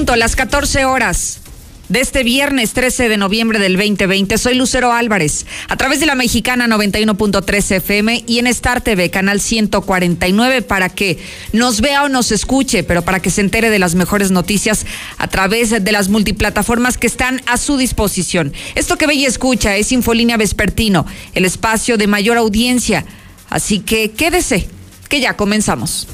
Punto, las 14 horas de este viernes 13 de noviembre del 2020. Soy Lucero Álvarez, a través de la mexicana 91.3 FM y en Star TV, canal 149, para que nos vea o nos escuche, pero para que se entere de las mejores noticias a través de las multiplataformas que están a su disposición. Esto que ve y escucha es Infolínea Vespertino, el espacio de mayor audiencia. Así que quédese, que ya comenzamos.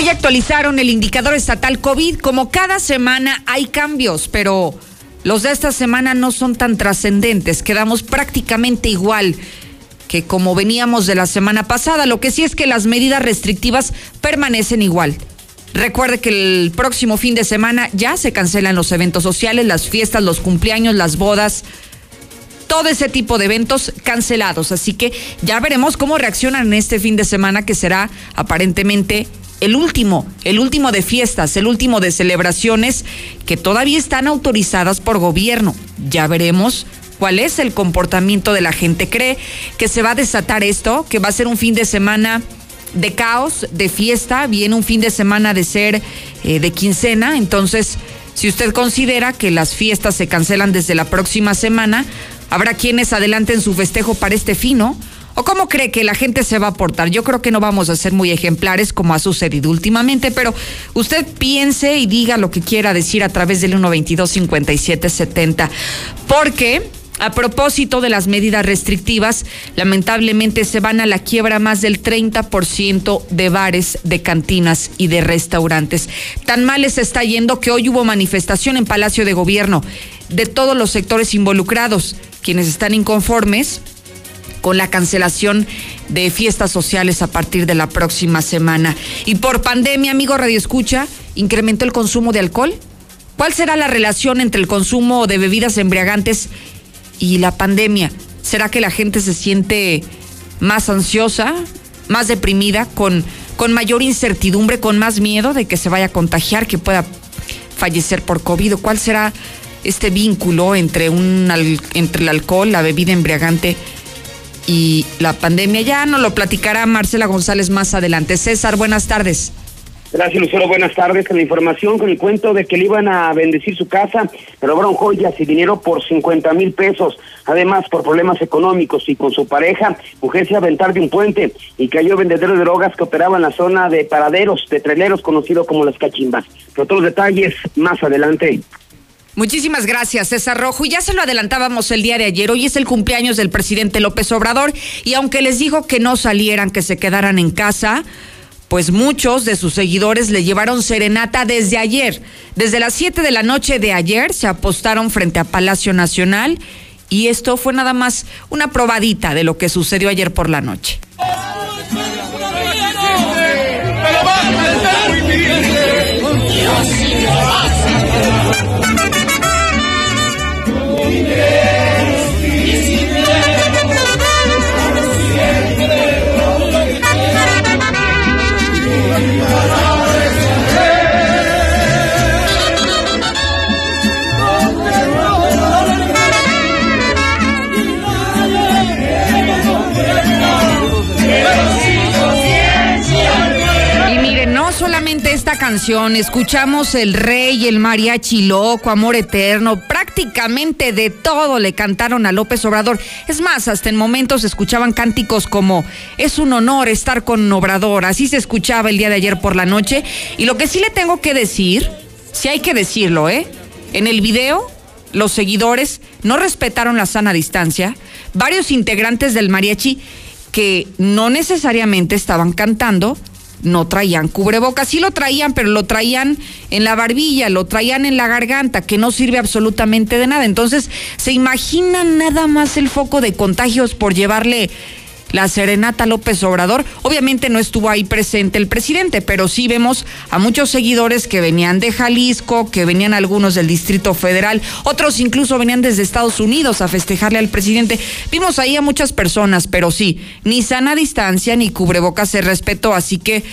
Hoy actualizaron el indicador estatal COVID. Como cada semana hay cambios, pero los de esta semana no son tan trascendentes. Quedamos prácticamente igual que como veníamos de la semana pasada. Lo que sí es que las medidas restrictivas permanecen igual. Recuerde que el próximo fin de semana ya se cancelan los eventos sociales, las fiestas, los cumpleaños, las bodas, todo ese tipo de eventos cancelados. Así que ya veremos cómo reaccionan este fin de semana que será aparentemente el último, el último de fiestas, el último de celebraciones que todavía están autorizadas por gobierno. Ya veremos cuál es el comportamiento de la gente. ¿Cree que se va a desatar esto? ¿Que va a ser un fin de semana de caos, de fiesta? ¿Viene un fin de semana de ser eh, de quincena? Entonces, si usted considera que las fiestas se cancelan desde la próxima semana, habrá quienes adelanten su festejo para este fin, ¿no? ¿O cómo cree que la gente se va a portar? Yo creo que no vamos a ser muy ejemplares como ha sucedido últimamente, pero usted piense y diga lo que quiera decir a través del 122-5770. Porque a propósito de las medidas restrictivas, lamentablemente se van a la quiebra más del 30% de bares, de cantinas y de restaurantes. Tan mal les está yendo que hoy hubo manifestación en Palacio de Gobierno de todos los sectores involucrados, quienes están inconformes con la cancelación de fiestas sociales a partir de la próxima semana. Y por pandemia, amigo Radio Escucha, incrementó el consumo de alcohol. ¿Cuál será la relación entre el consumo de bebidas embriagantes y la pandemia? ¿Será que la gente se siente más ansiosa, más deprimida, con, con mayor incertidumbre, con más miedo de que se vaya a contagiar, que pueda fallecer por COVID? ¿Cuál será este vínculo entre, un, entre el alcohol, la bebida embriagante y la pandemia. Ya nos lo platicará Marcela González más adelante. César, buenas tardes. Gracias, Lucero. Buenas tardes. Con la información, con el cuento de que le iban a bendecir su casa, robaron joyas y dinero por 50 mil pesos. Además, por problemas económicos y con su pareja, mujer se aventar de un puente y cayó vendedor de drogas que operaba en la zona de paraderos, de treleros, conocido como las cachimbas. Pero todos los detalles más adelante. Muchísimas gracias, César Rojo. Ya se lo adelantábamos el día de ayer. Hoy es el cumpleaños del presidente López Obrador y aunque les dijo que no salieran, que se quedaran en casa, pues muchos de sus seguidores le llevaron serenata desde ayer. Desde las 7 de la noche de ayer se apostaron frente a Palacio Nacional y esto fue nada más una probadita de lo que sucedió ayer por la noche. Canción, escuchamos El Rey, el Mariachi Loco, Amor Eterno, prácticamente de todo le cantaron a López Obrador. Es más, hasta en momentos escuchaban cánticos como Es un honor estar con Obrador, así se escuchaba el día de ayer por la noche. Y lo que sí le tengo que decir, si hay que decirlo, ¿eh? En el video, los seguidores no respetaron la sana distancia. Varios integrantes del mariachi que no necesariamente estaban cantando, no traían cubrebocas. Sí lo traían, pero lo traían en la barbilla, lo traían en la garganta, que no sirve absolutamente de nada. Entonces, ¿se imaginan nada más el foco de contagios por llevarle la serenata López Obrador. Obviamente no estuvo ahí presente el presidente, pero sí vemos a muchos seguidores que venían de Jalisco, que venían algunos del Distrito Federal, otros incluso venían desde Estados Unidos a festejarle al presidente. Vimos ahí a muchas personas, pero sí, ni sana distancia ni cubrebocas se respetó, así que,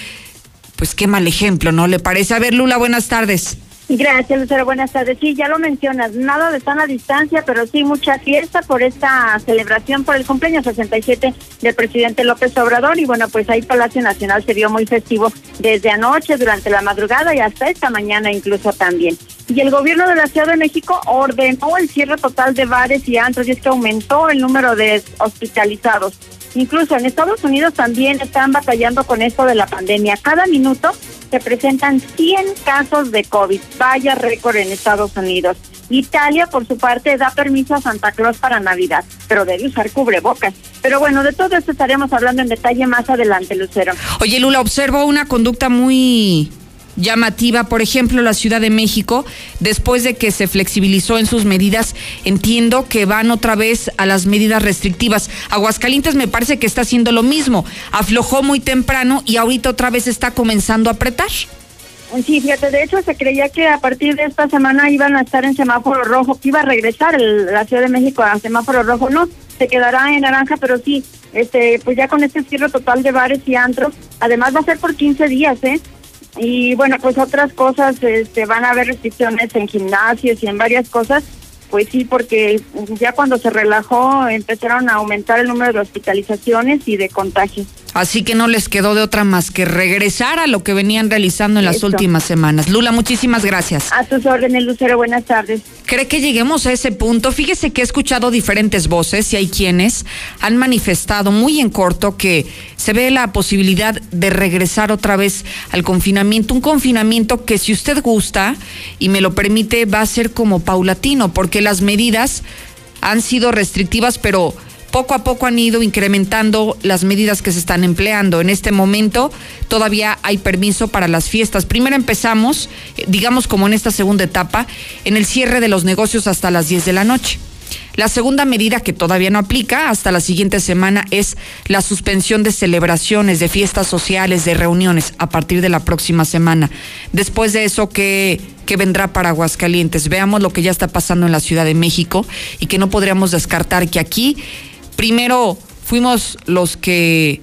pues qué mal ejemplo, ¿no? ¿Le parece? A ver, Lula, buenas tardes. Gracias, Lucero. Buenas tardes. Sí, ya lo mencionas, nada de sana distancia, pero sí mucha fiesta por esta celebración por el cumpleaños 67 del presidente López Obrador. Y bueno, pues ahí Palacio Nacional se vio muy festivo desde anoche, durante la madrugada y hasta esta mañana incluso también. Y el gobierno de la Ciudad de México ordenó el cierre total de bares y antros y es que aumentó el número de hospitalizados. Incluso en Estados Unidos también están batallando con esto de la pandemia. Cada minuto se presentan 100 casos de COVID. Vaya récord en Estados Unidos. Italia, por su parte, da permiso a Santa Claus para Navidad, pero debe usar cubrebocas. Pero bueno, de todo esto estaremos hablando en detalle más adelante, Lucero. Oye, Lula, observo una conducta muy llamativa, por ejemplo, la Ciudad de México, después de que se flexibilizó en sus medidas, entiendo que van otra vez a las medidas restrictivas. Aguascalientes me parece que está haciendo lo mismo, aflojó muy temprano y ahorita otra vez está comenzando a apretar. Sí, fíjate, de hecho se creía que a partir de esta semana iban a estar en semáforo rojo, que iba a regresar la Ciudad de México a semáforo rojo, no, se quedará en naranja, pero sí, este, pues ya con este cierre total de bares y antros, además va a ser por 15 días, ¿eh? Y bueno, pues otras cosas, este, van a haber restricciones en gimnasios y en varias cosas, pues sí, porque ya cuando se relajó empezaron a aumentar el número de hospitalizaciones y de contagios. Así que no les quedó de otra más que regresar a lo que venían realizando en las últimas semanas. Lula, muchísimas gracias. A tus órdenes, Lucero, buenas tardes. ¿Cree que lleguemos a ese punto? Fíjese que he escuchado diferentes voces y hay quienes han manifestado muy en corto que se ve la posibilidad de regresar otra vez al confinamiento. Un confinamiento que si usted gusta y me lo permite va a ser como paulatino porque las medidas han sido restrictivas, pero poco a poco han ido incrementando las medidas que se están empleando. En este momento todavía hay permiso para las fiestas. Primero empezamos, eh, digamos como en esta segunda etapa, en el cierre de los negocios hasta las 10 de la noche. La segunda medida que todavía no aplica hasta la siguiente semana es la suspensión de celebraciones, de fiestas sociales, de reuniones a partir de la próxima semana. Después de eso, ¿qué, qué vendrá para Aguascalientes? Veamos lo que ya está pasando en la Ciudad de México y que no podríamos descartar que aquí primero fuimos los que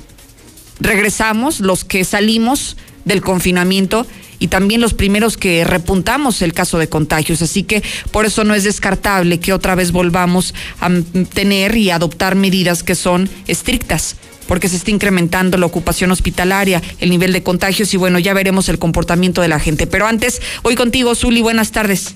regresamos, los que salimos del confinamiento y también los primeros que repuntamos el caso de contagios. Así que por eso no es descartable que otra vez volvamos a tener y adoptar medidas que son estrictas porque se está incrementando la ocupación hospitalaria, el nivel de contagios y bueno, ya veremos el comportamiento de la gente. Pero antes, hoy contigo, Zuli, buenas tardes.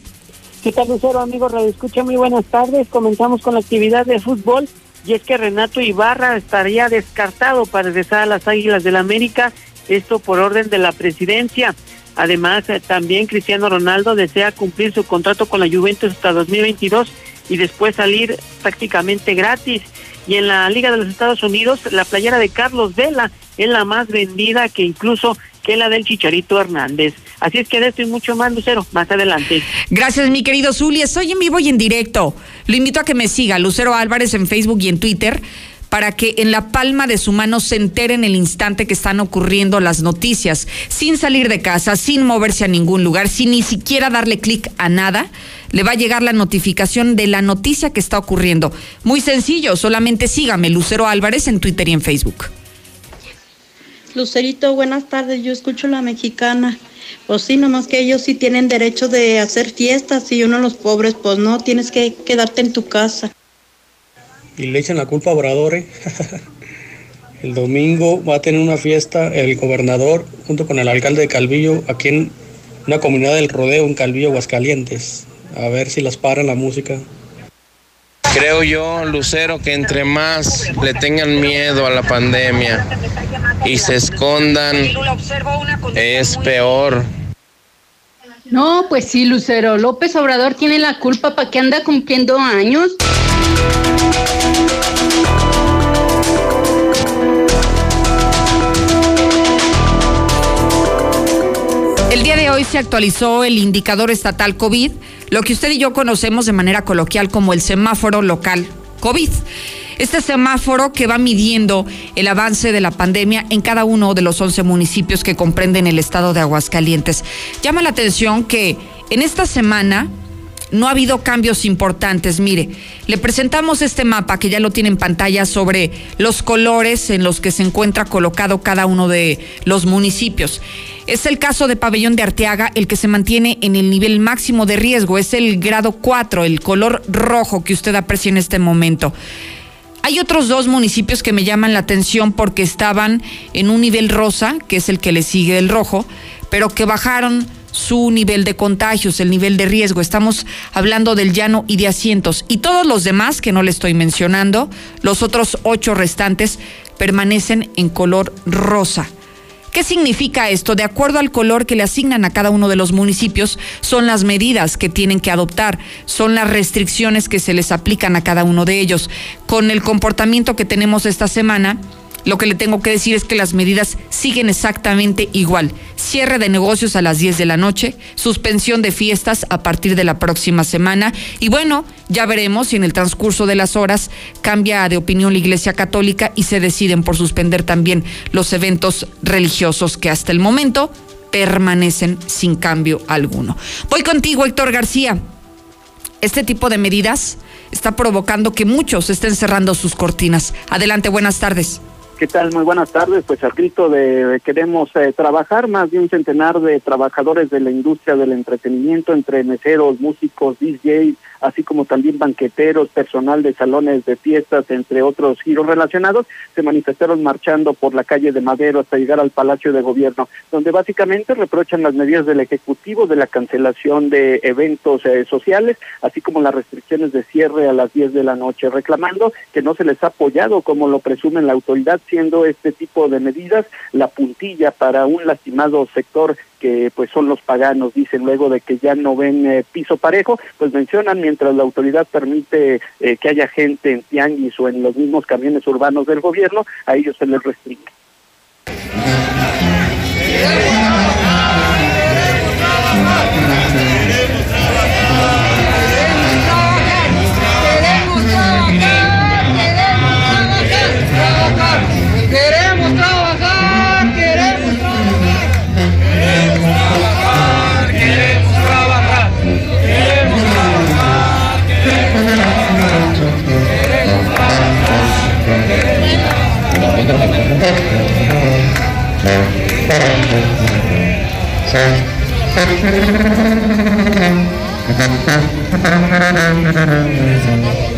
¿Qué tal, Lucero, amigo Radio Escucha? Muy buenas tardes. Comenzamos con la actividad de fútbol y es que Renato Ibarra estaría descartado para regresar a las Águilas del la América, esto por orden de la presidencia. Además, eh, también Cristiano Ronaldo desea cumplir su contrato con la Juventus hasta 2022 y después salir prácticamente gratis. Y en la Liga de los Estados Unidos, la playera de Carlos Vela es la más vendida que incluso que la del Chicharito Hernández. Así es que de esto y mucho más, Lucero, más adelante. Gracias, mi querido Zuli. Estoy en vivo y en directo. Lo invito a que me siga, Lucero Álvarez en Facebook y en Twitter para que en la palma de su mano se entere en el instante que están ocurriendo las noticias, sin salir de casa, sin moverse a ningún lugar, sin ni siquiera darle clic a nada, le va a llegar la notificación de la noticia que está ocurriendo. Muy sencillo, solamente sígame, Lucero Álvarez, en Twitter y en Facebook. Lucerito, buenas tardes, yo escucho la mexicana. Pues sí, nomás que ellos sí tienen derecho de hacer fiestas y uno los pobres, pues no, tienes que quedarte en tu casa. Y le echan la culpa a Obrador. ¿eh? el domingo va a tener una fiesta el gobernador junto con el alcalde de Calvillo aquí en una comunidad del rodeo en Calvillo, Aguascalientes. A ver si las paran la música. Creo yo, Lucero, que entre más le tengan miedo a la pandemia y se escondan, es peor. No, pues sí, Lucero. López Obrador tiene la culpa para que anda cumpliendo años. Hoy se actualizó el indicador estatal COVID, lo que usted y yo conocemos de manera coloquial como el semáforo local COVID. Este semáforo que va midiendo el avance de la pandemia en cada uno de los 11 municipios que comprenden el estado de Aguascalientes. Llama la atención que en esta semana no ha habido cambios importantes. Mire, le presentamos este mapa que ya lo tiene en pantalla sobre los colores en los que se encuentra colocado cada uno de los municipios. Es el caso de Pabellón de Arteaga, el que se mantiene en el nivel máximo de riesgo. Es el grado 4, el color rojo que usted aprecia en este momento. Hay otros dos municipios que me llaman la atención porque estaban en un nivel rosa, que es el que le sigue el rojo, pero que bajaron su nivel de contagios, el nivel de riesgo. Estamos hablando del llano y de asientos. Y todos los demás, que no le estoy mencionando, los otros ocho restantes, permanecen en color rosa. ¿Qué significa esto? De acuerdo al color que le asignan a cada uno de los municipios, son las medidas que tienen que adoptar, son las restricciones que se les aplican a cada uno de ellos. Con el comportamiento que tenemos esta semana, lo que le tengo que decir es que las medidas siguen exactamente igual. Cierre de negocios a las 10 de la noche, suspensión de fiestas a partir de la próxima semana y bueno, ya veremos si en el transcurso de las horas cambia de opinión la Iglesia Católica y se deciden por suspender también los eventos religiosos que hasta el momento permanecen sin cambio alguno. Voy contigo, Héctor García. Este tipo de medidas está provocando que muchos estén cerrando sus cortinas. Adelante, buenas tardes. ¿Qué tal? Muy buenas tardes. Pues al grito de queremos eh, trabajar, más de un centenar de trabajadores de la industria del entretenimiento, entre meseros, músicos, DJs, así como también banqueteros, personal de salones de fiestas, entre otros giros relacionados, se manifestaron marchando por la calle de Madero hasta llegar al Palacio de Gobierno, donde básicamente reprochan las medidas del Ejecutivo de la cancelación de eventos eh, sociales, así como las restricciones de cierre a las 10 de la noche, reclamando que no se les ha apoyado como lo presumen la autoridad, siendo este tipo de medidas la puntilla para un lastimado sector que pues son los paganos, dicen luego de que ya no ven eh, piso parejo, pues mencionan mientras la autoridad permite eh, que haya gente en tianguis o en los mismos camiones urbanos del gobierno, a ellos se les restringe. Queremos trabajar, queremos trabajar. Queremos trabajar, queremos trabajar. Queremos trabajar, queremos trabajar. Queremos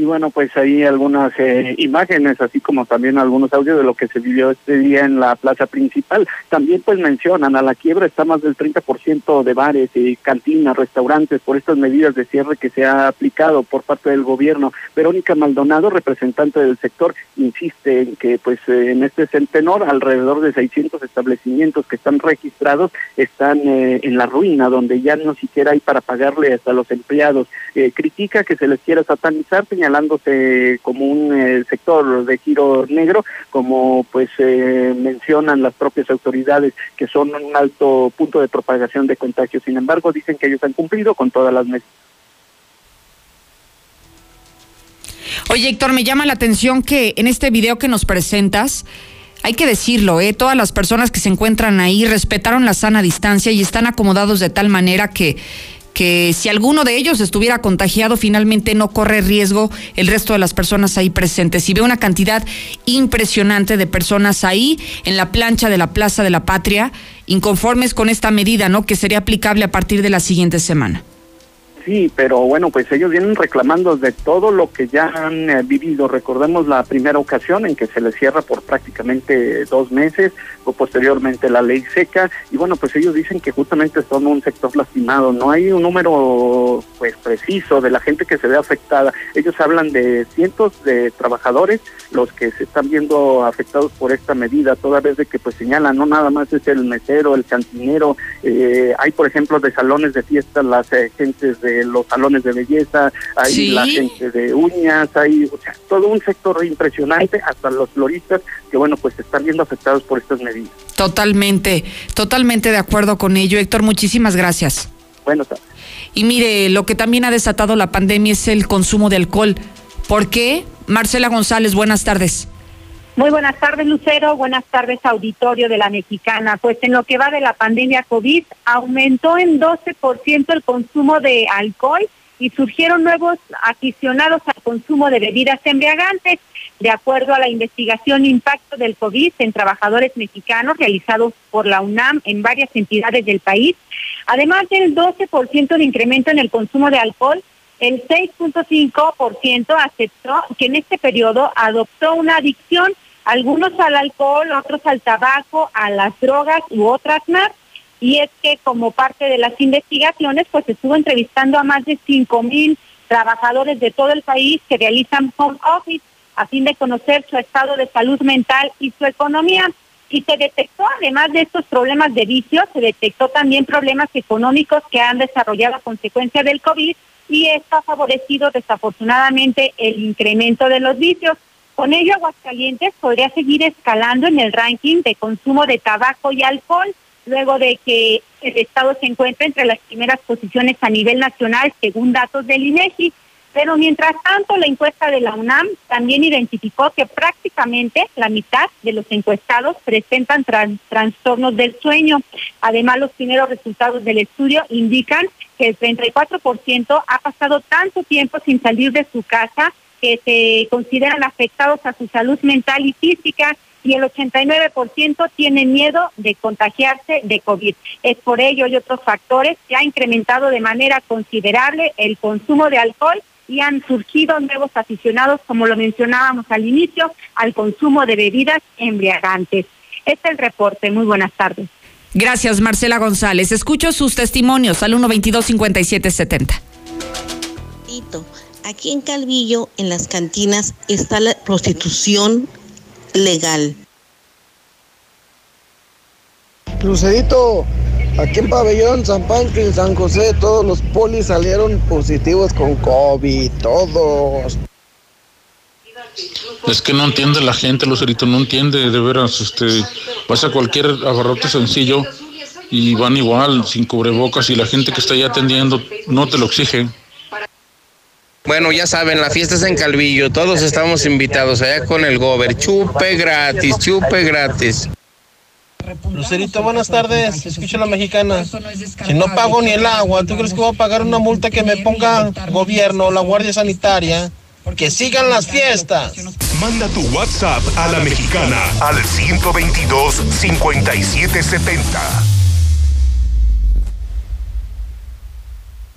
Y bueno, pues ahí algunas eh, imágenes, así como también algunos audios de lo que se vivió este día en la plaza principal. También pues mencionan, a la quiebra está más del 30% de bares, y cantinas, restaurantes, por estas medidas de cierre que se ha aplicado por parte del gobierno. Verónica Maldonado, representante del sector, insiste en que pues eh, en este centenor alrededor de 600 establecimientos que están registrados están eh, en la ruina, donde ya no siquiera hay para pagarle hasta los empleados. critica que se les quiera satanizar, señalándose como un eh, sector de giro negro, como pues eh, mencionan las propias autoridades que son un alto punto de propagación de contagios. Sin embargo, dicen que ellos han cumplido con todas las medidas. Oye, Héctor, me llama la atención que en este video que nos presentas, hay que decirlo, ¿eh? todas las personas que se encuentran ahí respetaron la sana distancia y están acomodados de tal manera que que si alguno de ellos estuviera contagiado, finalmente no corre riesgo el resto de las personas ahí presentes. Y ve una cantidad impresionante de personas ahí en la plancha de la Plaza de la Patria, inconformes con esta medida, ¿no? Que sería aplicable a partir de la siguiente semana. Sí, pero bueno, pues ellos vienen reclamando de todo lo que ya han eh, vivido. Recordemos la primera ocasión en que se les cierra por prácticamente dos meses, o posteriormente la ley seca, y bueno, pues ellos dicen que justamente son un sector lastimado. No hay un número pues preciso de la gente que se ve afectada. Ellos hablan de cientos de trabajadores los que se están viendo afectados por esta medida, toda vez de que pues señalan, no nada más es el mesero, el cantinero, eh, hay por ejemplo de salones de fiesta las eh, gentes de los salones de belleza, hay la gente de uñas, hay o sea, todo un sector impresionante, hasta los floristas que bueno pues se están viendo afectados por estas medidas. Totalmente, totalmente de acuerdo con ello, Héctor, muchísimas gracias. Bueno. Y mire, lo que también ha desatado la pandemia es el consumo de alcohol. ¿Por qué? Marcela González, buenas tardes. Muy buenas tardes, Lucero. Buenas tardes, auditorio de la Mexicana. Pues en lo que va de la pandemia COVID, aumentó en 12% el consumo de alcohol y surgieron nuevos aficionados al consumo de bebidas embriagantes. De acuerdo a la investigación Impacto del COVID en trabajadores mexicanos realizados por la UNAM en varias entidades del país, además del 12% de incremento en el consumo de alcohol, el 6.5% aceptó que en este periodo adoptó una adicción, algunos al alcohol, otros al tabaco, a las drogas u otras más. Y es que como parte de las investigaciones, pues estuvo entrevistando a más de 5 mil trabajadores de todo el país que realizan home office a fin de conocer su estado de salud mental y su economía. Y se detectó, además de estos problemas de vicio, se detectó también problemas económicos que han desarrollado a consecuencia del COVID y esto ha favorecido desafortunadamente el incremento de los vicios. Con ello, Aguascalientes podría seguir escalando en el ranking de consumo de tabaco y alcohol, luego de que el Estado se encuentre entre las primeras posiciones a nivel nacional, según datos del INEGI. Pero mientras tanto, la encuesta de la UNAM también identificó que prácticamente la mitad de los encuestados presentan trastornos del sueño. Además, los primeros resultados del estudio indican que el 34% ha pasado tanto tiempo sin salir de su casa que se consideran afectados a su salud mental y física y el 89% tiene miedo de contagiarse de COVID. Es por ello y otros factores que ha incrementado de manera considerable el consumo de alcohol y han surgido nuevos aficionados, como lo mencionábamos al inicio, al consumo de bebidas embriagantes. Este es el reporte. Muy buenas tardes. Gracias, Marcela González. Escucho sus testimonios al 122-5770. Aquí en Calvillo, en las cantinas, está la prostitución legal. Lucerito, aquí en Pabellón, San Pancho y San José, todos los polis salieron positivos con COVID, todos. Es que no entiende la gente, Lucerito, no entiende, de veras, este, vas a cualquier abarrote sencillo y van igual, sin cubrebocas, y la gente que está ahí atendiendo no te lo exige. Bueno, ya saben, la fiesta es en Calvillo, todos estamos invitados allá con el Gober, chupe gratis, chupe gratis. Lucerito, buenas tardes. Escucha la mexicana. Si no pago ni el agua, ¿tú crees que voy a pagar una multa que me ponga gobierno o la Guardia Sanitaria? Que sigan las fiestas. Manda tu WhatsApp a la mexicana al 122 5770.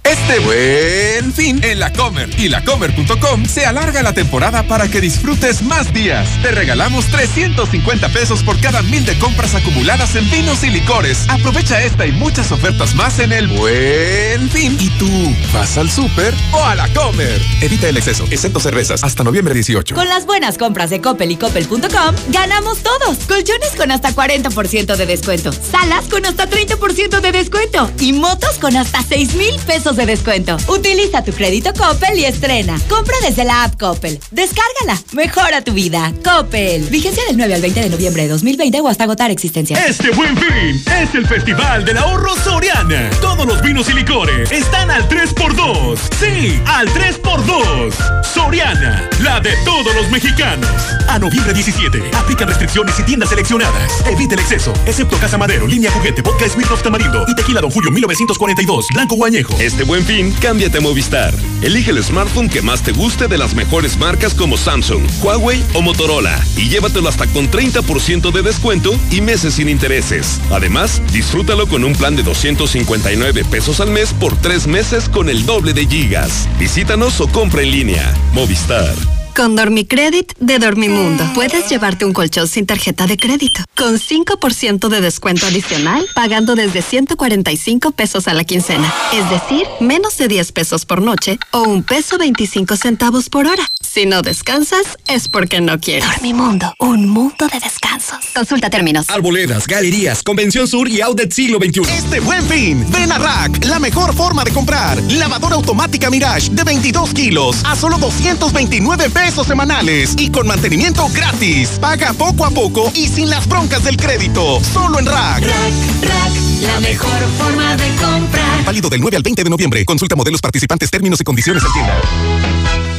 Este buen fin en la Comer y lacomer.com se alarga la temporada para que disfrutes más días. Te regalamos 350 pesos por cada mil de compras acumuladas en vinos y licores. Aprovecha esta y muchas ofertas más en el buen fin. ¿Y tú vas al súper o a la Comer? Evita el exceso, excepto cervezas, hasta noviembre 18. Con las buenas compras de Coppel y Coppel.com, ganamos todos. Colchones con hasta 40% de descuento. Salas con hasta 30% de descuento. Y motos con hasta 6 mil pesos de descuento. Utiliza tu crédito Coppel y estrena. Compra desde la app Coppel. Descárgala. Mejora tu vida. Coppel. Vigencia del 9 al 20 de noviembre de 2020 o hasta agotar existencia. Este buen fin es el Festival del Ahorro Soriana. Todos los vinos y licores están al 3x2. Sí, al 3x2. Soriana, la de todos los mexicanos. A noviembre 17. Aplica restricciones y tiendas seleccionadas. Evite el exceso, excepto Casa Madero, Línea Juguete, Vodka Smirnoff Tamarindo y Tequila Don Julio 1942, Blanco Guañejo. Este buen fin, cámbiate a Movistar. Elige el smartphone que más te guste de las mejores marcas como Samsung, Huawei o Motorola y llévatelo hasta con 30% de descuento y meses sin intereses. Además, disfrútalo con un plan de 259 pesos al mes por tres meses meses con el doble de gigas. Visítanos o compra en línea. Movistar. Con Dormicredit de Dormimundo, puedes llevarte un colchón sin tarjeta de crédito, con 5% de descuento adicional, pagando desde 145 pesos a la quincena. Es decir, menos de 10 pesos por noche o un peso 25 centavos por hora. Si no descansas, es porque no quieres. Dormimundo, un mundo de descansos. Consulta términos. Arboledas, galerías, Convención Sur y Outlet Siglo XXI. Este buen fin, ven a Rack, la mejor forma de comprar. Lavadora automática Mirage de 22 kilos a solo 229 pesos semanales y con mantenimiento gratis. Paga poco a poco y sin las broncas del crédito. Solo en Rack. Rack, Rack, la mejor forma de comprar. Válido del 9 al 20 de noviembre. Consulta modelos participantes, términos y condiciones en tienda.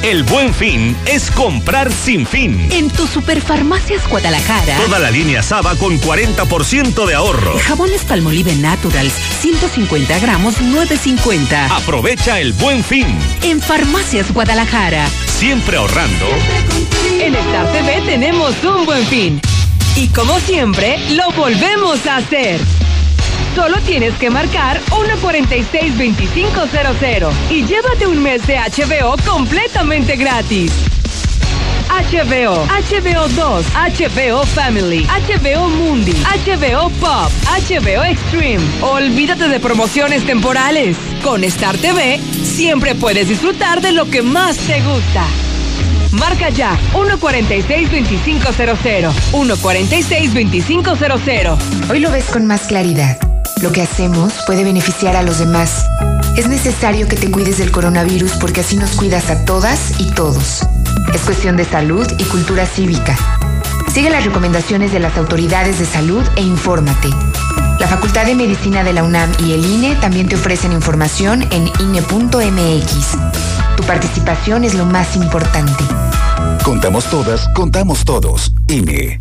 El buen fin es comprar sin fin. En tu Superfarmacias Guadalajara. Toda la línea Saba con 40% de ahorro. Jabones Palmolive Naturals, 150 gramos, 9.50. Aprovecha el buen fin. En Farmacias Guadalajara. Siempre ahorrando. En Star TV tenemos un buen fin. Y como siempre, lo volvemos a hacer. Solo tienes que marcar 146-2500 y llévate un mes de HBO completamente gratis. HBO, HBO 2, HBO Family, HBO Mundi, HBO Pop, HBO Extreme. Olvídate de promociones temporales. Con Star TV siempre puedes disfrutar de lo que más te gusta. Marca ya 146-2500. 146-2500. Hoy lo ves con más claridad. Lo que hacemos puede beneficiar a los demás. Es necesario que te cuides del coronavirus porque así nos cuidas a todas y todos. Es cuestión de salud y cultura cívica. Sigue las recomendaciones de las autoridades de salud e infórmate. La Facultad de Medicina de la UNAM y el INE también te ofrecen información en INE.mx. Tu participación es lo más importante. Contamos todas, contamos todos. INE.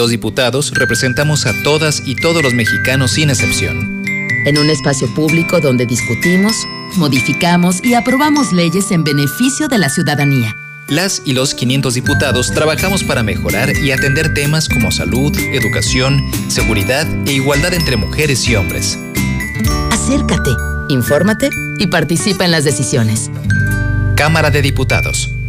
los diputados representamos a todas y todos los mexicanos sin excepción. En un espacio público donde discutimos, modificamos y aprobamos leyes en beneficio de la ciudadanía. Las y los 500 diputados trabajamos para mejorar y atender temas como salud, educación, seguridad e igualdad entre mujeres y hombres. Acércate, infórmate y participa en las decisiones. Cámara de Diputados.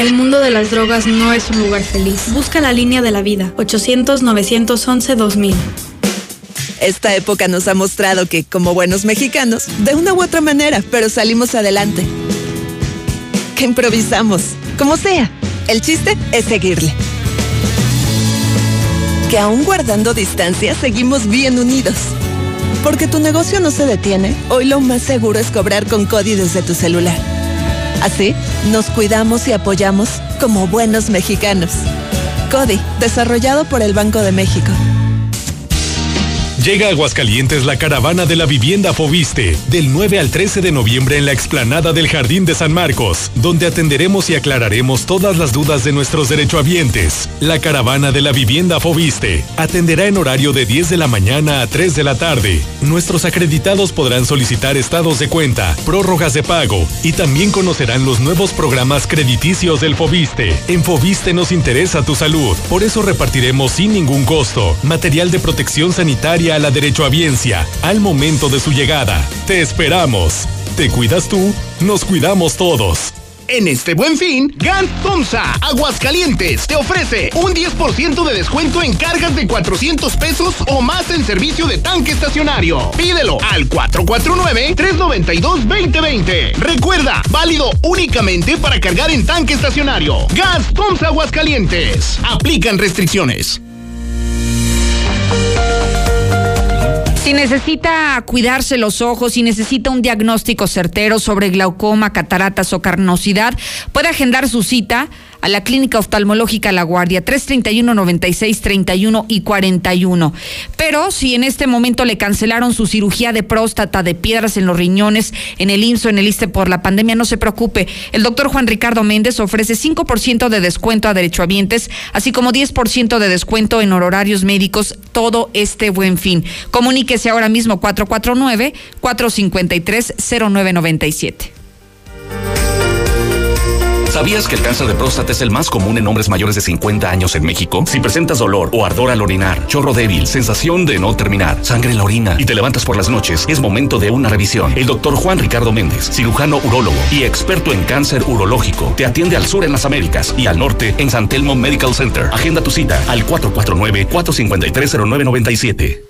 El mundo de las drogas no es un lugar feliz. Busca la línea de la vida. 800-911-2000. Esta época nos ha mostrado que, como buenos mexicanos, de una u otra manera, pero salimos adelante. Que improvisamos, como sea. El chiste es seguirle. Que aún guardando distancia, seguimos bien unidos. Porque tu negocio no se detiene, hoy lo más seguro es cobrar con CODI desde tu celular. Así, nos cuidamos y apoyamos como buenos mexicanos. CODI, desarrollado por el Banco de México. Llega a Aguascalientes la caravana de la vivienda Fobiste, del 9 al 13 de noviembre en la explanada del Jardín de San Marcos, donde atenderemos y aclararemos todas las dudas de nuestros derechohabientes. La caravana de la vivienda Fobiste atenderá en horario de 10 de la mañana a 3 de la tarde. Nuestros acreditados podrán solicitar estados de cuenta, prórrogas de pago y también conocerán los nuevos programas crediticios del Fobiste. En Fobiste nos interesa tu salud, por eso repartiremos sin ningún costo material de protección sanitaria a la derechohabiencia al momento de su llegada. Te esperamos. ¿Te cuidas tú? Nos cuidamos todos. En este buen fin, Gans Tomsa Aguascalientes te ofrece un 10% de descuento en cargas de 400 pesos o más en servicio de tanque estacionario. Pídelo al 449-392-2020. Recuerda, válido únicamente para cargar en tanque estacionario. Gas Tomsa Aguascalientes. Aplican restricciones. Si necesita cuidarse los ojos, si necesita un diagnóstico certero sobre glaucoma, cataratas o carnosidad, puede agendar su cita a la Clínica Oftalmológica La Guardia, 331 96 31 y 41. Pero si en este momento le cancelaron su cirugía de próstata, de piedras en los riñones, en el IMSO, en el ISTE por la pandemia, no se preocupe. El doctor Juan Ricardo Méndez ofrece 5% de descuento a derechohabientes, así como 10% de descuento en horarios médicos todo este buen fin. Comuníquese ahora mismo 449 453 0997. ¿Sabías que el cáncer de próstata es el más común en hombres mayores de 50 años en México? Si presentas dolor o ardor al orinar, chorro débil, sensación de no terminar, sangre en la orina y te levantas por las noches, es momento de una revisión. El doctor Juan Ricardo Méndez, cirujano urólogo y experto en cáncer urológico, te atiende al sur en las Américas y al norte en San Telmo Medical Center. Agenda tu cita al 449-453-0997.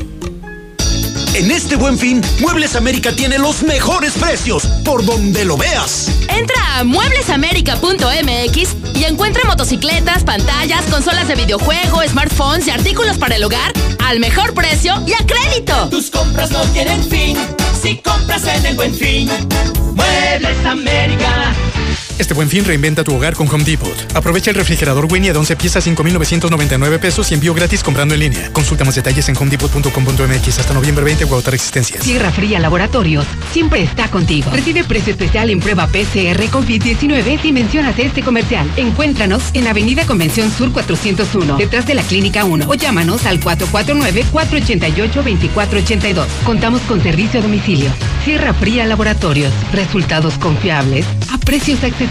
En este buen fin, Muebles América tiene los mejores precios, por donde lo veas. Entra a mueblesamerica.mx y encuentra motocicletas, pantallas, consolas de videojuego, smartphones y artículos para el hogar al mejor precio y a crédito. Tus compras no tienen fin si compras en el buen fin. Muebles América. Este buen fin reinventa tu hogar con Home Depot. Aprovecha el refrigerador Winnie de 11 piezas 5,999 pesos y envío gratis comprando en línea. Consulta más detalles en homedepot.com.mx hasta noviembre 20 o agotar existencias. Sierra Fría Laboratorios siempre está contigo. Recibe precio especial en prueba PCR COVID-19 si mencionas este comercial. Encuéntranos en Avenida Convención Sur 401, detrás de la Clínica 1 o llámanos al 449-488-2482. Contamos con servicio a domicilio. Sierra Fría Laboratorios. Resultados confiables a precios accesibles.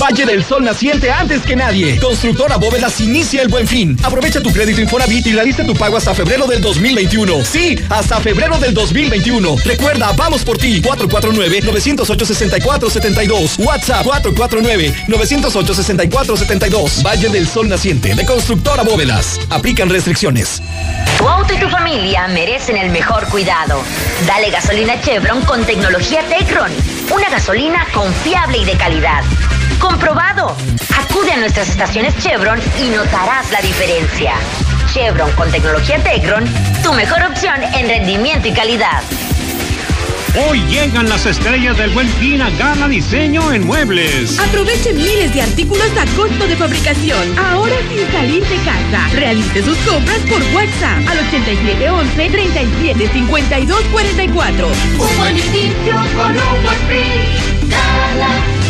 Valle del Sol naciente antes que nadie. Constructora Bóvedas inicia el buen fin. Aprovecha tu crédito Infonavit y realiza tu pago hasta febrero del 2021. Sí, hasta febrero del 2021. Recuerda, vamos por ti. 449-908-6472. WhatsApp 449-908-6472. Valle del Sol naciente de Constructora Bóvedas. Aplican restricciones. Tu auto y tu familia merecen el mejor cuidado. Dale gasolina Chevron con tecnología Tecron. Una gasolina confiable y de calidad. Comprobado. Acude a nuestras estaciones Chevron y notarás la diferencia. Chevron con tecnología Tecron, tu mejor opción en rendimiento y calidad. Hoy llegan las estrellas del buen fin a Gala Diseño en Muebles. Aproveche miles de artículos a costo de fabricación. Ahora sin salir de casa. Realice sus compras por WhatsApp al 8711 37 52 44. Un buen inicio con un buen fin. Gala.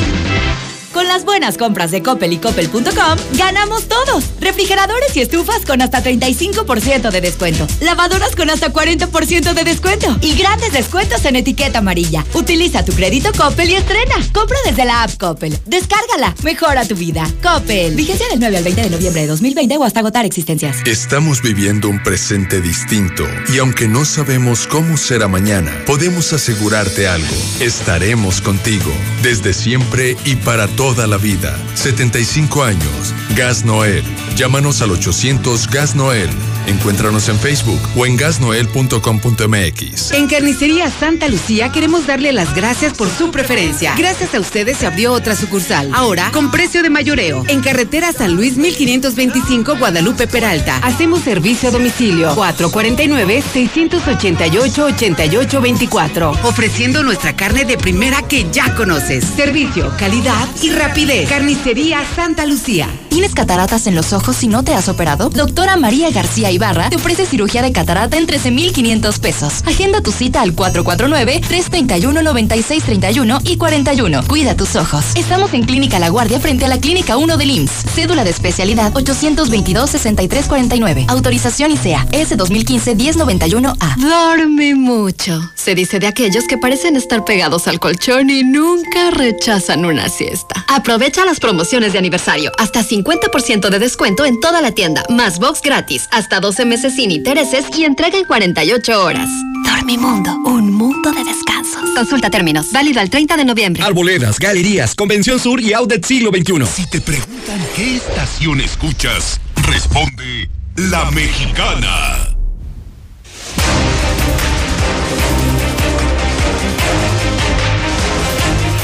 Con las buenas compras de Coppel y Coppel.com, ganamos todos. Refrigeradores y estufas con hasta 35% de descuento. Lavadoras con hasta 40% de descuento. Y grandes descuentos en etiqueta amarilla. Utiliza tu crédito Coppel y estrena. Compra desde la app Coppel. Descárgala. Mejora tu vida. Coppel. Vigencia del 9 al 20 de noviembre de 2020 o hasta agotar existencias. Estamos viviendo un presente distinto y aunque no sabemos cómo será mañana, podemos asegurarte algo. Estaremos contigo desde siempre y para toda la vida. 75 años. Gas Noel. Llámanos al 800 Gas Noel. Encuéntranos en Facebook o en gasnoel.com.mx. En Carnicería Santa Lucía queremos darle las gracias por su preferencia. Gracias a ustedes se abrió otra sucursal. Ahora con precio de mayoreo. En carretera San Luis 1525 Guadalupe Peralta. Hacemos servicio a domicilio 449-688-8824. Ofreciendo nuestra carne de primera que ya conoces. Servicio, calidad y rapidez. Carnicería Santa Lucía. ¿Tienes cataratas en los ojos si no te has operado? Doctora María García Ibarra te ofrece cirugía de catarata en 13,500 pesos. Agenda tu cita al 449-331-9631 y 41. Cuida tus ojos. Estamos en Clínica La Guardia frente a la Clínica 1 del IMSS. Cédula de especialidad 822-6349. Autorización ICEA S 2015-1091A. Dorme mucho. Se dice de aquellos que parecen estar pegados al colchón y nunca rechazan una siesta. Aprovecha las promociones de aniversario. Hasta 50% de descuento en toda la tienda. Más box gratis. Hasta 12 meses sin intereses y entrega en 48 horas. Dormimundo. Un mundo de descansos. Consulta términos. Válido al 30 de noviembre. Arboledas, galerías, Convención Sur y Outlet Siglo XXI. Si te preguntan qué estación escuchas, responde La Mexicana.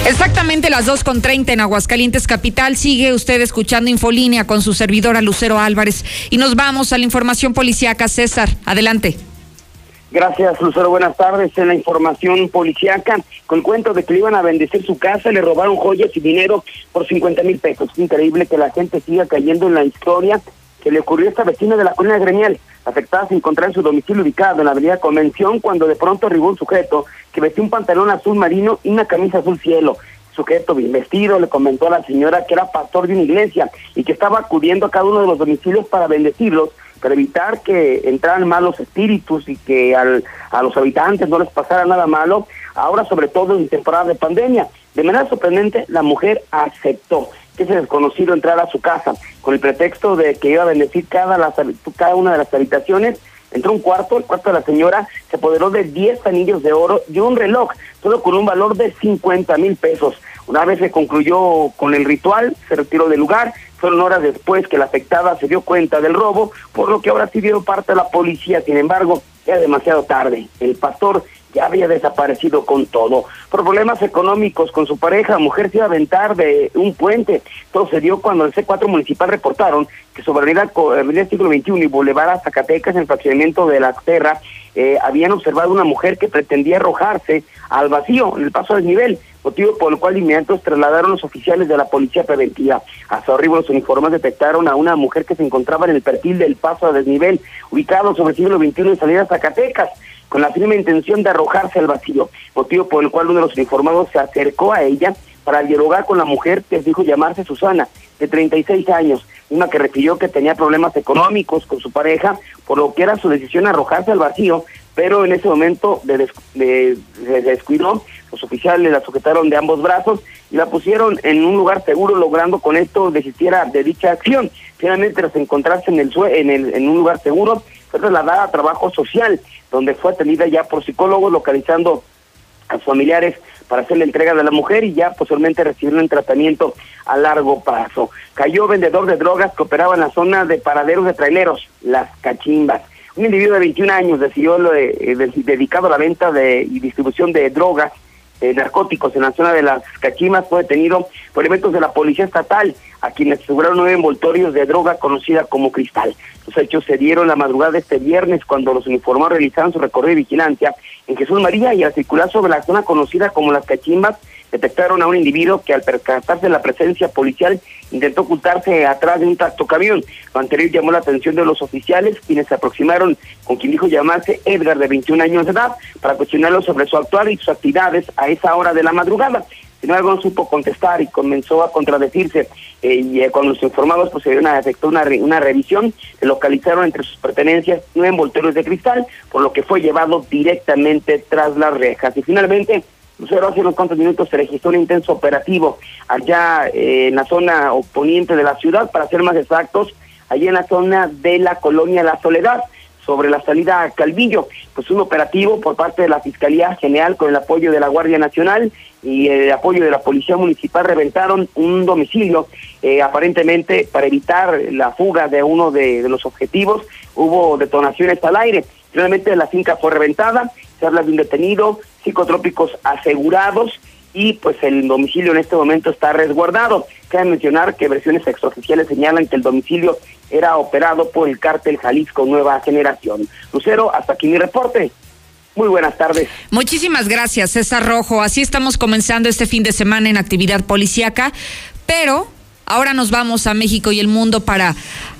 Exactamente las 2.30 en Aguascalientes Capital. Sigue usted escuchando Infolínea con su servidora Lucero Álvarez. Y nos vamos a la información policíaca. César, adelante. Gracias, Lucero. Buenas tardes. En la información policíaca, con cuento de que le iban a bendecir su casa, le robaron joyas y dinero por 50 mil pesos. Es increíble que la gente siga cayendo en la historia que le ocurrió a esta vecina de la colina gremial. Afectada se encontraba en su domicilio ubicado en la avenida Convención cuando de pronto arribó un sujeto que vestía un pantalón azul marino y una camisa azul cielo. El sujeto bien vestido le comentó a la señora que era pastor de una iglesia y que estaba acudiendo a cada uno de los domicilios para bendecirlos para evitar que entraran malos espíritus y que al, a los habitantes no les pasara nada malo, ahora sobre todo en temporada de pandemia. De manera sorprendente, la mujer aceptó ese desconocido entrara a su casa con el pretexto de que iba a bendecir cada, las, cada una de las habitaciones. Entró un cuarto, el cuarto de la señora se apoderó de 10 anillos de oro y un reloj, todo con un valor de 50 mil pesos. Una vez se concluyó con el ritual, se retiró del lugar, fueron horas después que la afectada se dio cuenta del robo, por lo que ahora sí dio parte de la policía. Sin embargo, ya demasiado tarde. El pastor ya había desaparecido con todo. Problemas económicos con su pareja, mujer se iba a aventar de un puente. Todo se cuando el C4 municipal reportaron que sobre Avenida, Avenida Siglo XXI y Boulevard Zacatecas, en el fraccionamiento de la Terra, eh, habían observado una mujer que pretendía arrojarse al vacío en el paso del nivel, motivo por el cual inmediatos trasladaron los oficiales de la policía preventiva. A su arribo los uniformes detectaron a una mujer que se encontraba en el perfil del paso a desnivel, ubicado sobre el siglo XXI en salida Zacatecas con la firme intención de arrojarse al vacío, motivo por el cual uno de los uniformados se acercó a ella para dialogar con la mujer que dijo llamarse Susana, de 36 años, una que refirió que tenía problemas económicos con su pareja, por lo que era su decisión arrojarse al vacío, pero en ese momento de, de, se descuidó, los oficiales la sujetaron de ambos brazos y la pusieron en un lugar seguro, logrando con esto desistiera de dicha acción. Finalmente, tras encontrarse en, el, en, el, en un lugar seguro, fue trasladada a trabajo social, donde fue atendida ya por psicólogos, localizando a familiares para hacer la entrega de la mujer y ya posteriormente recibieron un tratamiento a largo plazo. Cayó vendedor de drogas que operaba en la zona de paraderos de traileros, las cachimbas. Un individuo de 21 años decidió eh, dedicado a la venta de, y distribución de drogas, eh, narcóticos en la zona de las cachimbas, fue detenido por elementos de la policía estatal, a quienes aseguraron nueve envoltorios de droga conocida como cristal. Los hechos se dieron la madrugada de este viernes cuando los uniformados realizaron su recorrido de vigilancia en Jesús María y al circular sobre la zona conocida como las cachimbas detectaron a un individuo que al percatarse la presencia policial intentó ocultarse atrás de un tractocamión. Lo anterior llamó la atención de los oficiales, quienes se aproximaron con quien dijo llamarse Edgar, de 21 años de edad, para cuestionarlo sobre su actuar y sus actividades a esa hora de la madrugada. Sin embargo, no supo contestar y comenzó a contradecirse. Eh, y eh, cuando los informados procedieron a efectuar una, una revisión, se localizaron entre sus pertenencias nueve envoltorios de cristal, por lo que fue llevado directamente tras las rejas. Y finalmente, Lucero, hace unos cuantos minutos se registró un intenso operativo allá eh, en la zona oponiente de la ciudad, para ser más exactos, allá en la zona de la colonia La Soledad sobre la salida a Calvillo. Pues un operativo por parte de la Fiscalía General con el apoyo de la Guardia Nacional y el apoyo de la Policía Municipal reventaron un domicilio eh, aparentemente para evitar la fuga de uno de, de los objetivos. Hubo detonaciones al aire. Finalmente la finca fue reventada, se habla de un detenido, psicotrópicos asegurados y pues el domicilio en este momento está resguardado. Cabe mencionar que versiones extraoficiales señalan que el domicilio era operado por el cártel Jalisco Nueva Generación. Lucero, hasta aquí mi reporte. Muy buenas tardes. Muchísimas gracias, César Rojo. Así estamos comenzando este fin de semana en actividad policíaca, pero ahora nos vamos a México y el mundo para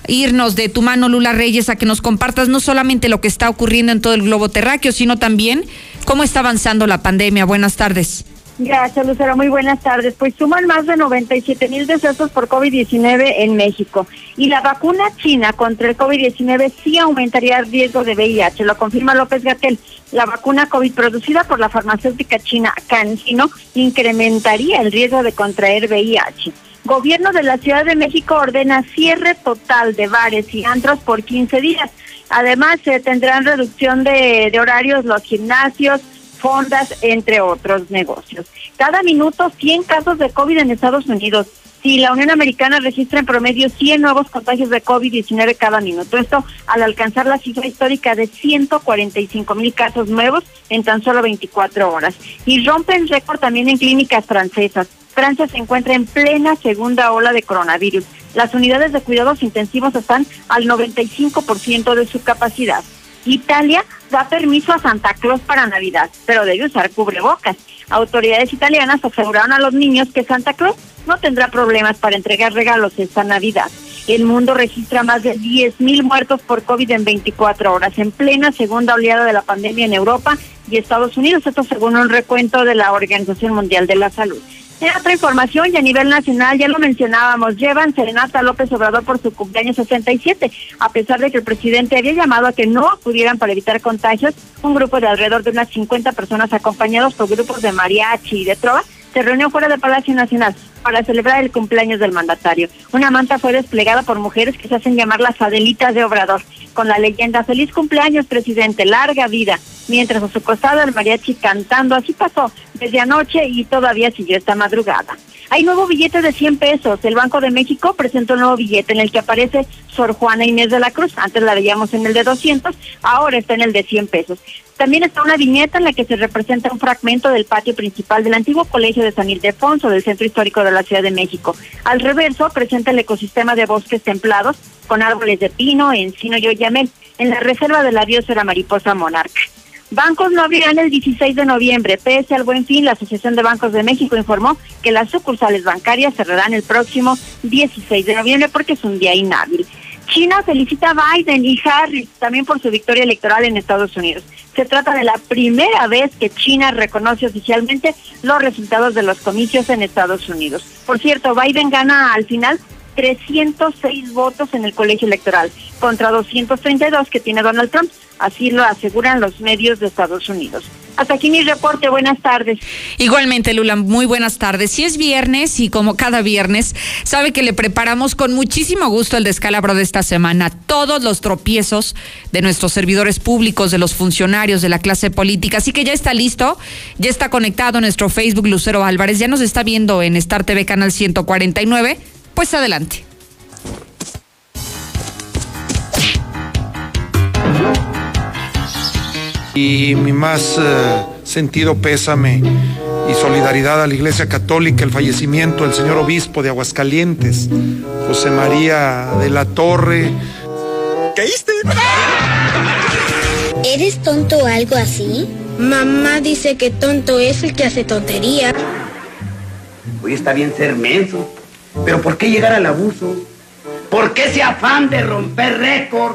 irnos de tu mano, Lula Reyes, a que nos compartas no solamente lo que está ocurriendo en todo el globo terráqueo, sino también cómo está avanzando la pandemia. Buenas tardes. Gracias, Lucero. Muy buenas tardes. Pues suman más de 97 mil decesos por COVID-19 en México. Y la vacuna china contra el COVID-19 sí aumentaría el riesgo de VIH, lo confirma López Gatel. La vacuna COVID producida por la farmacéutica china CanSino incrementaría el riesgo de contraer VIH. Gobierno de la Ciudad de México ordena cierre total de bares y antros por 15 días. Además, se tendrán reducción de, horarios los gimnasios, fondas, entre otros negocios. Cada minuto 100 casos de COVID en Estados Unidos. Si la Unión Americana registra en promedio 100 nuevos contagios de COVID-19 cada minuto. Esto al alcanzar la cifra histórica de 145 mil casos nuevos en tan solo 24 horas. Y rompen récord también en clínicas francesas. Francia se encuentra en plena segunda ola de coronavirus. Las unidades de cuidados intensivos están al 95% de su capacidad. Italia da permiso a Santa Claus para Navidad, pero debe usar cubrebocas. Autoridades italianas aseguraron a los niños que Santa Claus no tendrá problemas para entregar regalos esta Navidad. El mundo registra más de 10.000 muertos por COVID en 24 horas, en plena segunda oleada de la pandemia en Europa y Estados Unidos, esto según un recuento de la Organización Mundial de la Salud. En otra información y a nivel nacional, ya lo mencionábamos, llevan Serenata López Obrador por su cumpleaños 67. A pesar de que el presidente había llamado a que no acudieran para evitar contagios, un grupo de alrededor de unas 50 personas acompañados por grupos de mariachi y de trova se reunió fuera del Palacio Nacional para celebrar el cumpleaños del mandatario. Una manta fue desplegada por mujeres que se hacen llamar las Adelitas de Obrador, con la leyenda Feliz cumpleaños, presidente, larga vida, mientras a su costado el mariachi cantando. Así pasó desde anoche y todavía siguió esta madrugada. Hay nuevo billete de 100 pesos. El Banco de México presentó un nuevo billete en el que aparece Sor Juana Inés de la Cruz. Antes la veíamos en el de 200, ahora está en el de 100 pesos. También está una viñeta en la que se representa un fragmento del patio principal del antiguo colegio de San Ildefonso del Centro Histórico de la Ciudad de México. Al reverso presenta el ecosistema de bosques templados con árboles de pino, encino y oyamel en la reserva de la biosfera mariposa monarca. Bancos no abrirán el 16 de noviembre. Pese al buen fin, la Asociación de Bancos de México informó que las sucursales bancarias cerrarán el próximo 16 de noviembre porque es un día inhábil. China felicita a Biden y Harris también por su victoria electoral en Estados Unidos. Se trata de la primera vez que China reconoce oficialmente los resultados de los comicios en Estados Unidos. Por cierto, Biden gana al final 306 votos en el colegio electoral contra 232 que tiene Donald Trump. Así lo aseguran los medios de Estados Unidos. Hasta aquí mi reporte. Buenas tardes. Igualmente, Lula, muy buenas tardes. Si es viernes y como cada viernes, sabe que le preparamos con muchísimo gusto el descalabro de esta semana. Todos los tropiezos de nuestros servidores públicos, de los funcionarios, de la clase política. Así que ya está listo, ya está conectado nuestro Facebook Lucero Álvarez, ya nos está viendo en Star TV Canal 149. Pues adelante. Y mi más eh, sentido pésame y solidaridad a la Iglesia Católica, el fallecimiento del señor obispo de Aguascalientes, José María de la Torre. ¿Caíste? ¿Eres tonto o algo así? Mamá dice que tonto es el que hace tontería. Hoy está bien ser menso, pero ¿por qué llegar al abuso? ¿Por qué ese afán de romper récord?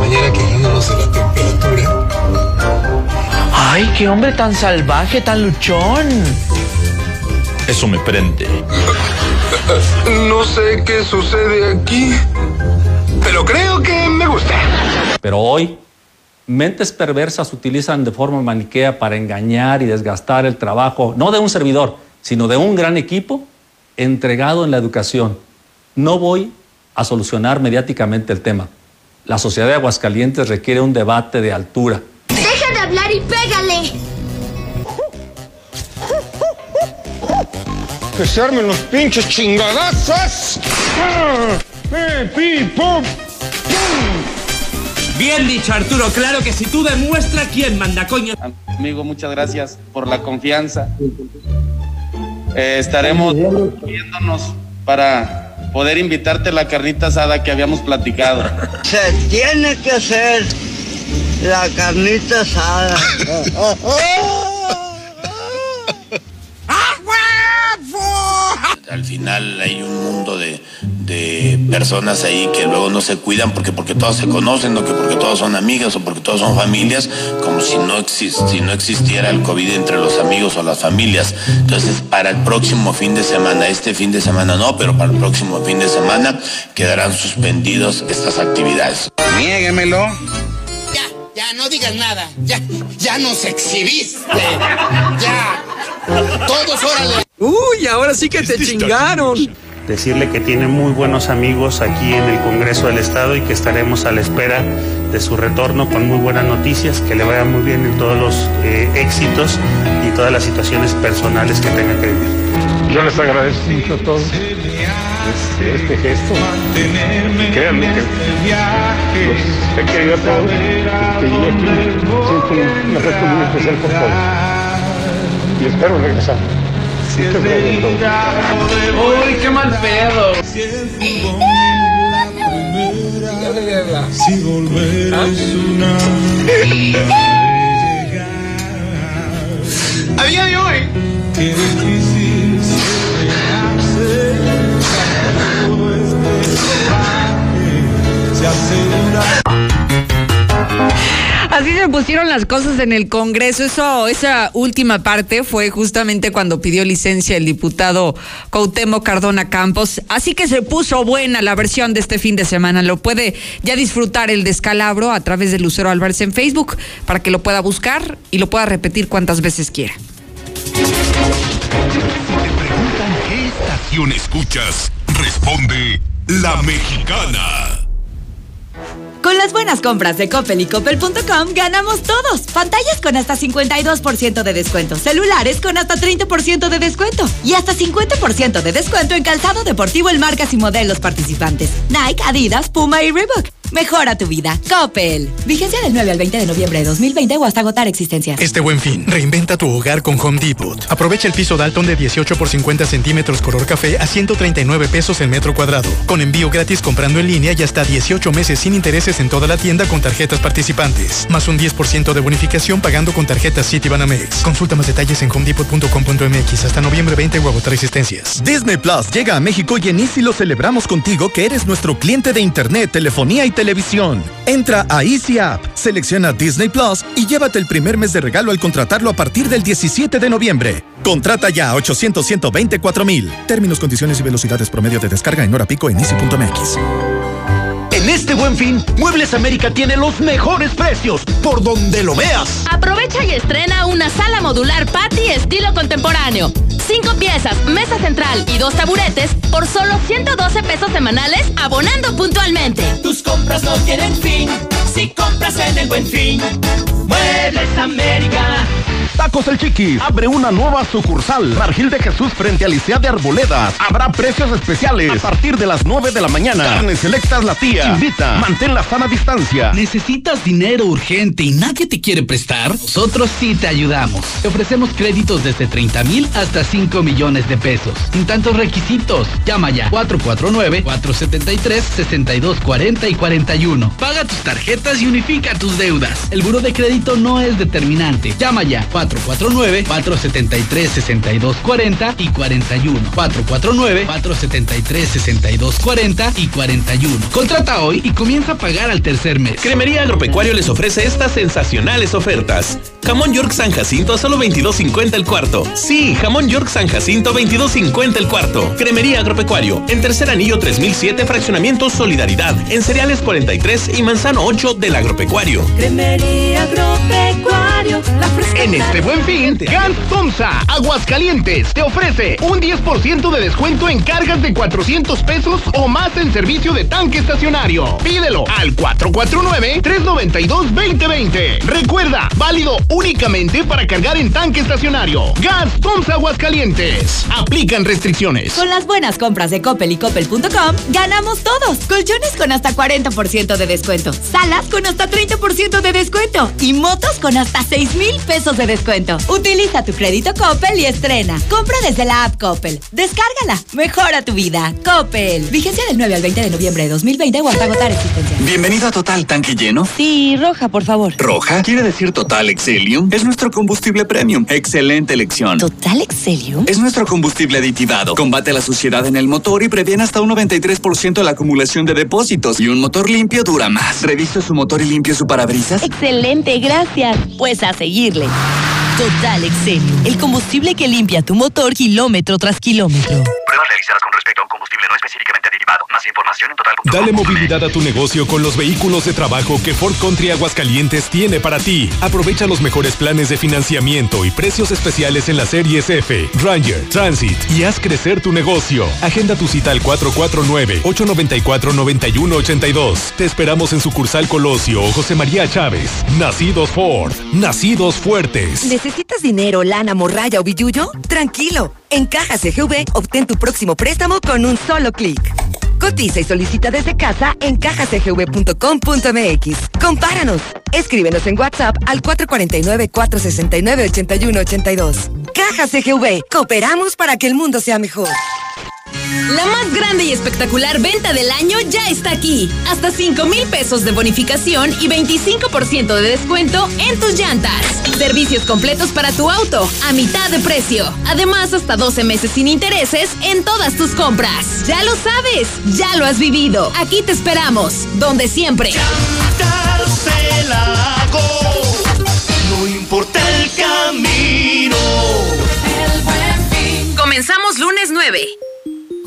Mañana quejándonos de la temperatura. ¡Ay, qué hombre tan salvaje, tan luchón! Eso me prende. No sé qué sucede aquí, pero creo que me gusta. Pero hoy, mentes perversas utilizan de forma maniquea para engañar y desgastar el trabajo, no de un servidor, sino de un gran equipo entregado en la educación. No voy a solucionar mediáticamente el tema. La sociedad de Aguascalientes requiere un debate de altura. Deja de hablar y pégale. Que se armen los pinches chingadazos. ¡Ah! ¡Eh, pi, pum! Bien dicho, Arturo. Claro que si tú demuestras quién manda, coño. Amigo, muchas gracias por la confianza. Eh, estaremos viéndonos para poder invitarte a la carnita asada que habíamos platicado. Se tiene que hacer la carnita asada. Al final hay un mundo de, de personas ahí que luego no se cuidan porque porque todos se conocen o que porque todos son amigas o porque todos son familias, como si no, si no existiera el COVID entre los amigos o las familias. Entonces, para el próximo fin de semana, este fin de semana no, pero para el próximo fin de semana quedarán suspendidos estas actividades. Niéguemelo. Ya, no digas nada. Ya, ya nos exhibiste. Ya. Todos, órale. Uy, ahora sí que te chingaron. Decirle que tiene muy buenos amigos aquí en el Congreso del Estado y que estaremos a la espera de su retorno con muy buenas noticias, que le vaya muy bien en todos los eh, éxitos y todas las situaciones personales que tenga que vivir. Yo les agradezco mucho a todos este, este gesto. Y créanme que los he querido a todos. Aquí, siento un afecto muy especial por todos. Y espero regresar. Muchas gracias a todos. Uy, qué mal pedo. Si volver es una A día de hoy. Así se pusieron las cosas en el Congreso. Eso, esa última parte fue justamente cuando pidió licencia el diputado Cuauhtémoc Cardona Campos. Así que se puso buena la versión de este fin de semana. Lo puede ya disfrutar el descalabro a través de Lucero Álvarez en Facebook para que lo pueda buscar y lo pueda repetir cuantas veces quiera. ¿Qué estación escuchas? Responde La Mexicana. Con las buenas compras de Coppel y Coppel.com ganamos todos. Pantallas con hasta 52% de descuento. Celulares con hasta 30% de descuento. Y hasta 50% de descuento en calzado deportivo en marcas y modelos participantes. Nike, Adidas, Puma y Reebok. Mejora tu vida. Coppel. Vigencia del 9 al 20 de noviembre de 2020 o hasta agotar existencias. Este buen fin, reinventa tu hogar con Home Depot. Aprovecha el piso Dalton de 18 por 50 centímetros color café a 139 pesos el metro cuadrado. Con envío gratis comprando en línea y hasta 18 meses sin intereses en toda la tienda con tarjetas participantes. Más un 10% de bonificación pagando con tarjetas Citibanamex. Consulta más detalles en homedepot.com.mx hasta noviembre 20 o agotar existencias. Disney Plus llega a México y en Easy lo celebramos contigo que eres nuestro cliente de internet, telefonía y televisión. Entra a Easy App, selecciona Disney Plus y llévate el primer mes de regalo al contratarlo a partir del 17 de noviembre. Contrata ya a 800 124 mil. Términos, condiciones y velocidades promedio de descarga en hora pico en easy.mx. En este buen fin, Muebles América tiene los mejores precios, por donde lo veas. Aprovecha y estrena una sala modular patio estilo contemporáneo. Cinco piezas, mesa central y dos taburetes por solo 112 pesos semanales abonando puntualmente. Tus compras no tienen fin si compras en el buen fin. Muebles América. Tacos El Chiquis abre una nueva sucursal. Margil de Jesús frente a Licea de Arboledas. Habrá precios especiales a partir de las 9 de la mañana. Carnes selectas la tía. Invita. Mantén la sana distancia. ¿Necesitas dinero urgente y nadie te quiere prestar? Nosotros sí te ayudamos. Te ofrecemos créditos desde 30 mil hasta 5 millones de pesos. Sin tantos requisitos. Llama ya 449-473-6240 y 41. Paga tus tarjetas y unifica tus deudas. El buro de crédito no es determinante. Llama ya 449-473-6240 y 41. 449-473-6240 y 41. Contrata hoy y comienza a pagar al tercer mes. Cremería Agropecuario les ofrece estas sensacionales ofertas. Jamón York San Jacinto a solo 22.50 el cuarto. Sí, jamón York San Jacinto 22.50 el cuarto. Cremería Agropecuario en Tercer Anillo 3007 Fraccionamiento Solidaridad en Cereales 43 y Manzano 8 del Agropecuario. Cremería Agropecuaria. Estacionario, la fresca. En este buen fin, Gans Tomsa, Aguascalientes, te ofrece un 10% de descuento en cargas de 400 pesos o más en servicio de tanque estacionario. Pídelo al 449-392-2020. Recuerda, válido únicamente para cargar en tanque estacionario. Gas Tomsa Aguascalientes. Aplican restricciones. Con las buenas compras de Coppel y Coppel.com, ganamos todos. Colchones con hasta 40% de descuento. Salas con hasta 30% de descuento. Y motos con hasta 6 mil pesos de descuento. Utiliza tu crédito Coppel y estrena. Compra desde la app Coppel. Descárgala. Mejora tu vida. Coppel. Vigencia del 9 al 20 de noviembre de 2020 o hasta agotar existencia. Bienvenido a Total Tanque Lleno. Sí, roja, por favor. ¿Roja? Quiere decir Total Excelium. Es nuestro combustible premium. Excelente elección. ¿Total Excelium? Es nuestro combustible aditivado. Combate la suciedad en el motor y previene hasta un 93% la acumulación de depósitos. Y un motor limpio dura más. ¿Reviste su motor y limpio su parabrisas? Excelente, gracias. Pues a seguirle. Total Excelium, el combustible que limpia tu motor kilómetro tras kilómetro. Pruebas realizadas con respecto a un combustible no específicamente derivado. Más información en total. Dale movilidad a tu negocio con los vehículos de trabajo que Ford Country Aguascalientes tiene para ti. Aprovecha los mejores planes de financiamiento y precios especiales en las series F, Ranger, Transit y haz crecer tu negocio. Agenda tu cita al 449-894-9182. Te esperamos en sucursal Colosio o José María Chávez. Nacidos Ford, nacidos fuertes. ¿Necesitas dinero, lana, morralla o billuyo? Tranquilo. En Caja CGV, obtén tu próximo préstamo con un solo clic. Cotiza y solicita desde casa en cajacgv.com.mx. Compáranos. Escríbenos en WhatsApp al 449-469-8182. Caja CGV. Cooperamos para que el mundo sea mejor. La más grande y espectacular venta del año ya está aquí. Hasta 5 mil pesos de bonificación y 25% de descuento en tus llantas. Servicios completos para tu auto a mitad de precio. Además, hasta 12 meses sin intereses en todas tus compras. Ya lo sabes, ya lo has vivido. Aquí te esperamos, donde siempre. No importa el camino. Comenzamos lunes 9.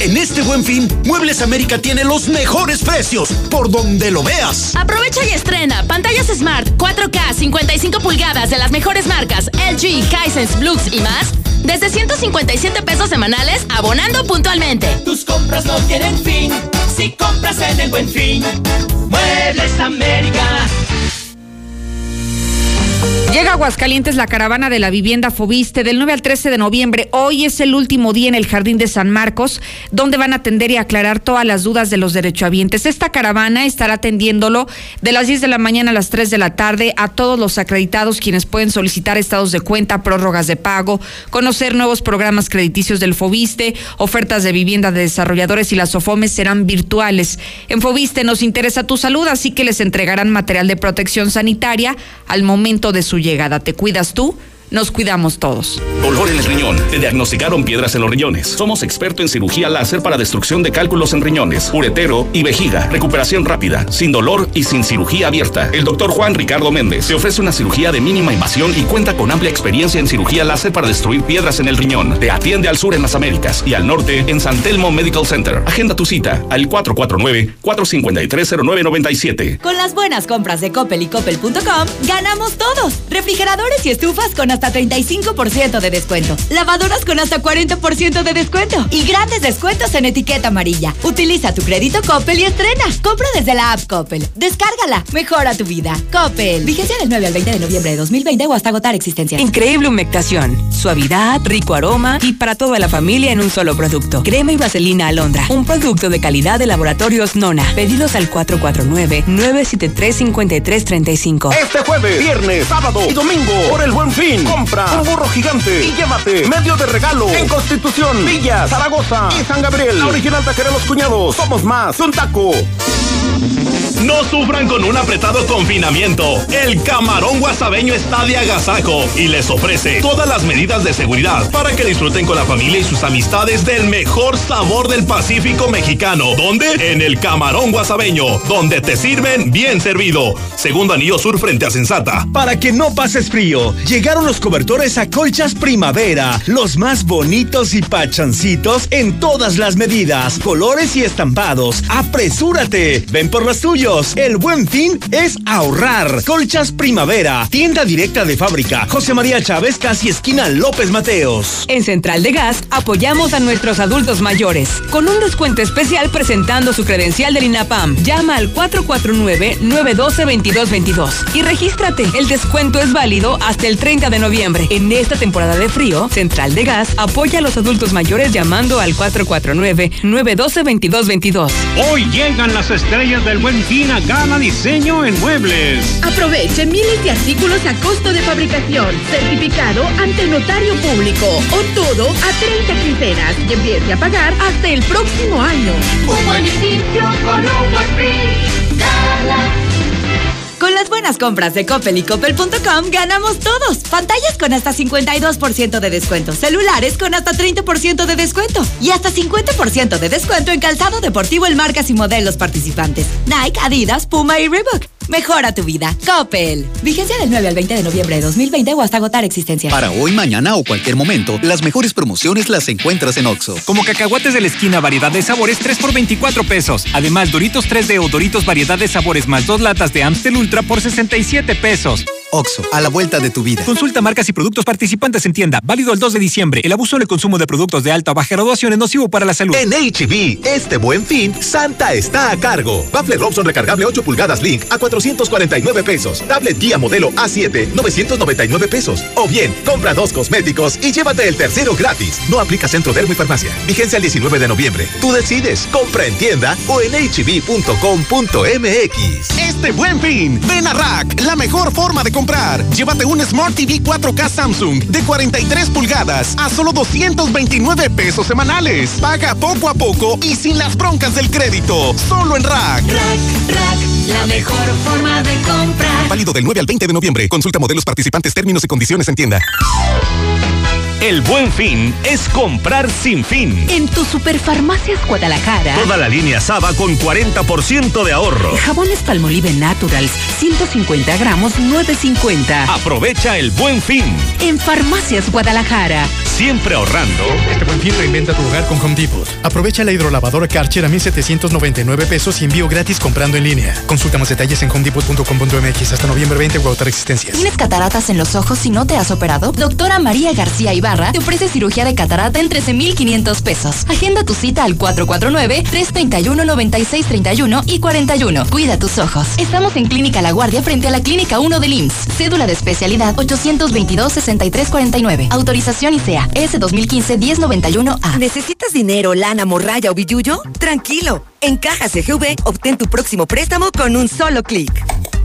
En este buen fin, Muebles América tiene los mejores precios, por donde lo veas. Aprovecha y estrena pantallas Smart 4K 55 pulgadas de las mejores marcas LG, Hisense, Blux y más desde 157 pesos semanales abonando puntualmente. Tus compras no tienen fin si compras en el buen fin. Muebles América. Llega a Aguascalientes la caravana de la vivienda Fobiste del 9 al 13 de noviembre. Hoy es el último día en el Jardín de San Marcos, donde van a atender y aclarar todas las dudas de los derechohabientes. Esta caravana estará atendiéndolo de las 10 de la mañana a las 3 de la tarde a todos los acreditados quienes pueden solicitar estados de cuenta, prórrogas de pago, conocer nuevos programas crediticios del Fobiste, ofertas de vivienda de desarrolladores y las SOFOMES serán virtuales. En Fobiste nos interesa tu salud, así que les entregarán material de protección sanitaria al momento de su llegada. ¿Te cuidas tú? Nos cuidamos todos. Dolor en el riñón. Te diagnosticaron piedras en los riñones. Somos expertos en cirugía láser para destrucción de cálculos en riñones, uretero y vejiga. Recuperación rápida, sin dolor y sin cirugía abierta. El doctor Juan Ricardo Méndez te ofrece una cirugía de mínima invasión y cuenta con amplia experiencia en cirugía láser para destruir piedras en el riñón. Te atiende al sur en las Américas y al norte en San Telmo Medical Center. Agenda tu cita al 449-453-0997. Con las buenas compras de Coppel y Coppel.com, ganamos todos. Refrigeradores y estufas con hasta 35% de descuento. Lavadoras con hasta 40% de descuento. Y grandes descuentos en etiqueta amarilla. Utiliza tu crédito Coppel y estrena. Compra desde la app Coppel. Descárgala. Mejora tu vida. Coppel. Vigencia del 9 al 20 de noviembre de 2020 o hasta agotar existencia. Increíble humectación, suavidad, rico aroma y para toda la familia en un solo producto. Crema y vaselina alondra, un producto de calidad de laboratorios Nona. Pedidos al 449-973-5335. Este jueves, viernes, sábado y domingo, por el buen fin, compra un burro gigante y llévate medio de regalo en Constitución, Villa, Zaragoza y San Gabriel. La original taquera Los Cuñados. Somos más, un taco. no sufran con un apretado confinamiento. El camarón guasabeño está de agasajo y les ofrece todas las medidas de seguridad para que disfruten con la familia y sus amistades del mejor sabor del Pacífico mexicano. ¿Dónde? En el camarón guasabeño, donde te sirven bien servido. Segundo anillo sur frente a Sensata. Para que no pases frío, llegaron los cobertores a colchas primavera, los más bonitos y pachancitos en todas las medidas, colores y estampados. ¡Apresúrate! Ven por los tuyos. El buen fin es ahorrar. Colchas primavera, tienda directa de fábrica. José María Chávez, casi esquina López Mateos. En Central de Gas apoyamos a nuestros adultos mayores con un descuento especial presentando su credencial del INAPAM. Llama al 449-912-2222 y regístrate. El descuento es válido hasta el 30 de noviembre. En esta temporada de frío, Central de Gas apoya a los adultos mayores llamando al 449-912-2222. Hoy llegan las estrellas del buen fin a Gama Diseño en Muebles. Aproveche miles de artículos a costo de fabricación, certificado ante el notario público o todo a 30 quincenas y empiece a pagar hasta el próximo año. Un buen inicio con un buen fin. Con las buenas compras de Coppel y Coppel.com ganamos todos. Pantallas con hasta 52% de descuento, celulares con hasta 30% de descuento y hasta 50% de descuento en calzado deportivo en marcas y modelos participantes. Nike, Adidas, Puma y Reebok. Mejora tu vida. Coppel. Vigencia del 9 al 20 de noviembre de 2020 o hasta agotar existencias. Para hoy, mañana o cualquier momento, las mejores promociones las encuentras en Oxo. Como cacahuates de la esquina, variedad de sabores 3 por 24 pesos. Además, Doritos 3D o Doritos variedad de sabores más dos latas de Amstel Ultra por 67 pesos. Oxo, a la vuelta de tu vida. Consulta marcas y productos participantes en tienda. Válido el 2 de diciembre. El abuso en el consumo de productos de alta o baja graduación es nocivo para la salud. En HB, este buen fin, Santa está a cargo. Bafle Robson recargable 8 pulgadas Link a 449 pesos. Tablet Guía modelo A7, 999 pesos. O bien, compra dos cosméticos y llévate el tercero gratis. No aplica Centro Dermo y Farmacia. Vigencia el 19 de noviembre. Tú decides. Compra en tienda o en hb.com.mx. Este buen fin, ven a Rack, la mejor forma de comprar. Llévate un Smart TV 4K Samsung de 43 pulgadas a solo 229 pesos semanales. Paga poco a poco y sin las broncas del crédito. Solo en Rack. Rack, rack, la mejor forma de comprar. Válido del 9 al 20 de noviembre. Consulta modelos participantes, términos y condiciones en tienda. El buen fin es comprar sin fin. En tu Superfarmacias Guadalajara. Toda la línea Saba con 40% de ahorro. Jabones Palmolive Naturals, 150 gramos, 9.50. Aprovecha el buen fin. En Farmacias Guadalajara. Siempre ahorrando. Este buen fin reinventa tu hogar con Home Depot. Aprovecha la hidrolavadora Karcher a 1,799 pesos y envío gratis comprando en línea. Consulta más detalles en homedepot.com.mx hasta noviembre 20 o agotar existencias. ¿Tienes cataratas en los ojos y no te has operado? Doctora María García Ibarra te ofrece cirugía de catarata en 13,500 pesos. Agenda tu cita al 449-331-9631 y 41. Cuida tus ojos. Estamos en Clínica La Guardia frente a la Clínica 1 del IMSS. Cédula de especialidad 822-6349. Autorización ICEA S 2015-1091A. ¿Necesitas dinero, lana, morralla o billuyo? Tranquilo. En Caja CGV obtén tu próximo préstamo con un solo clic.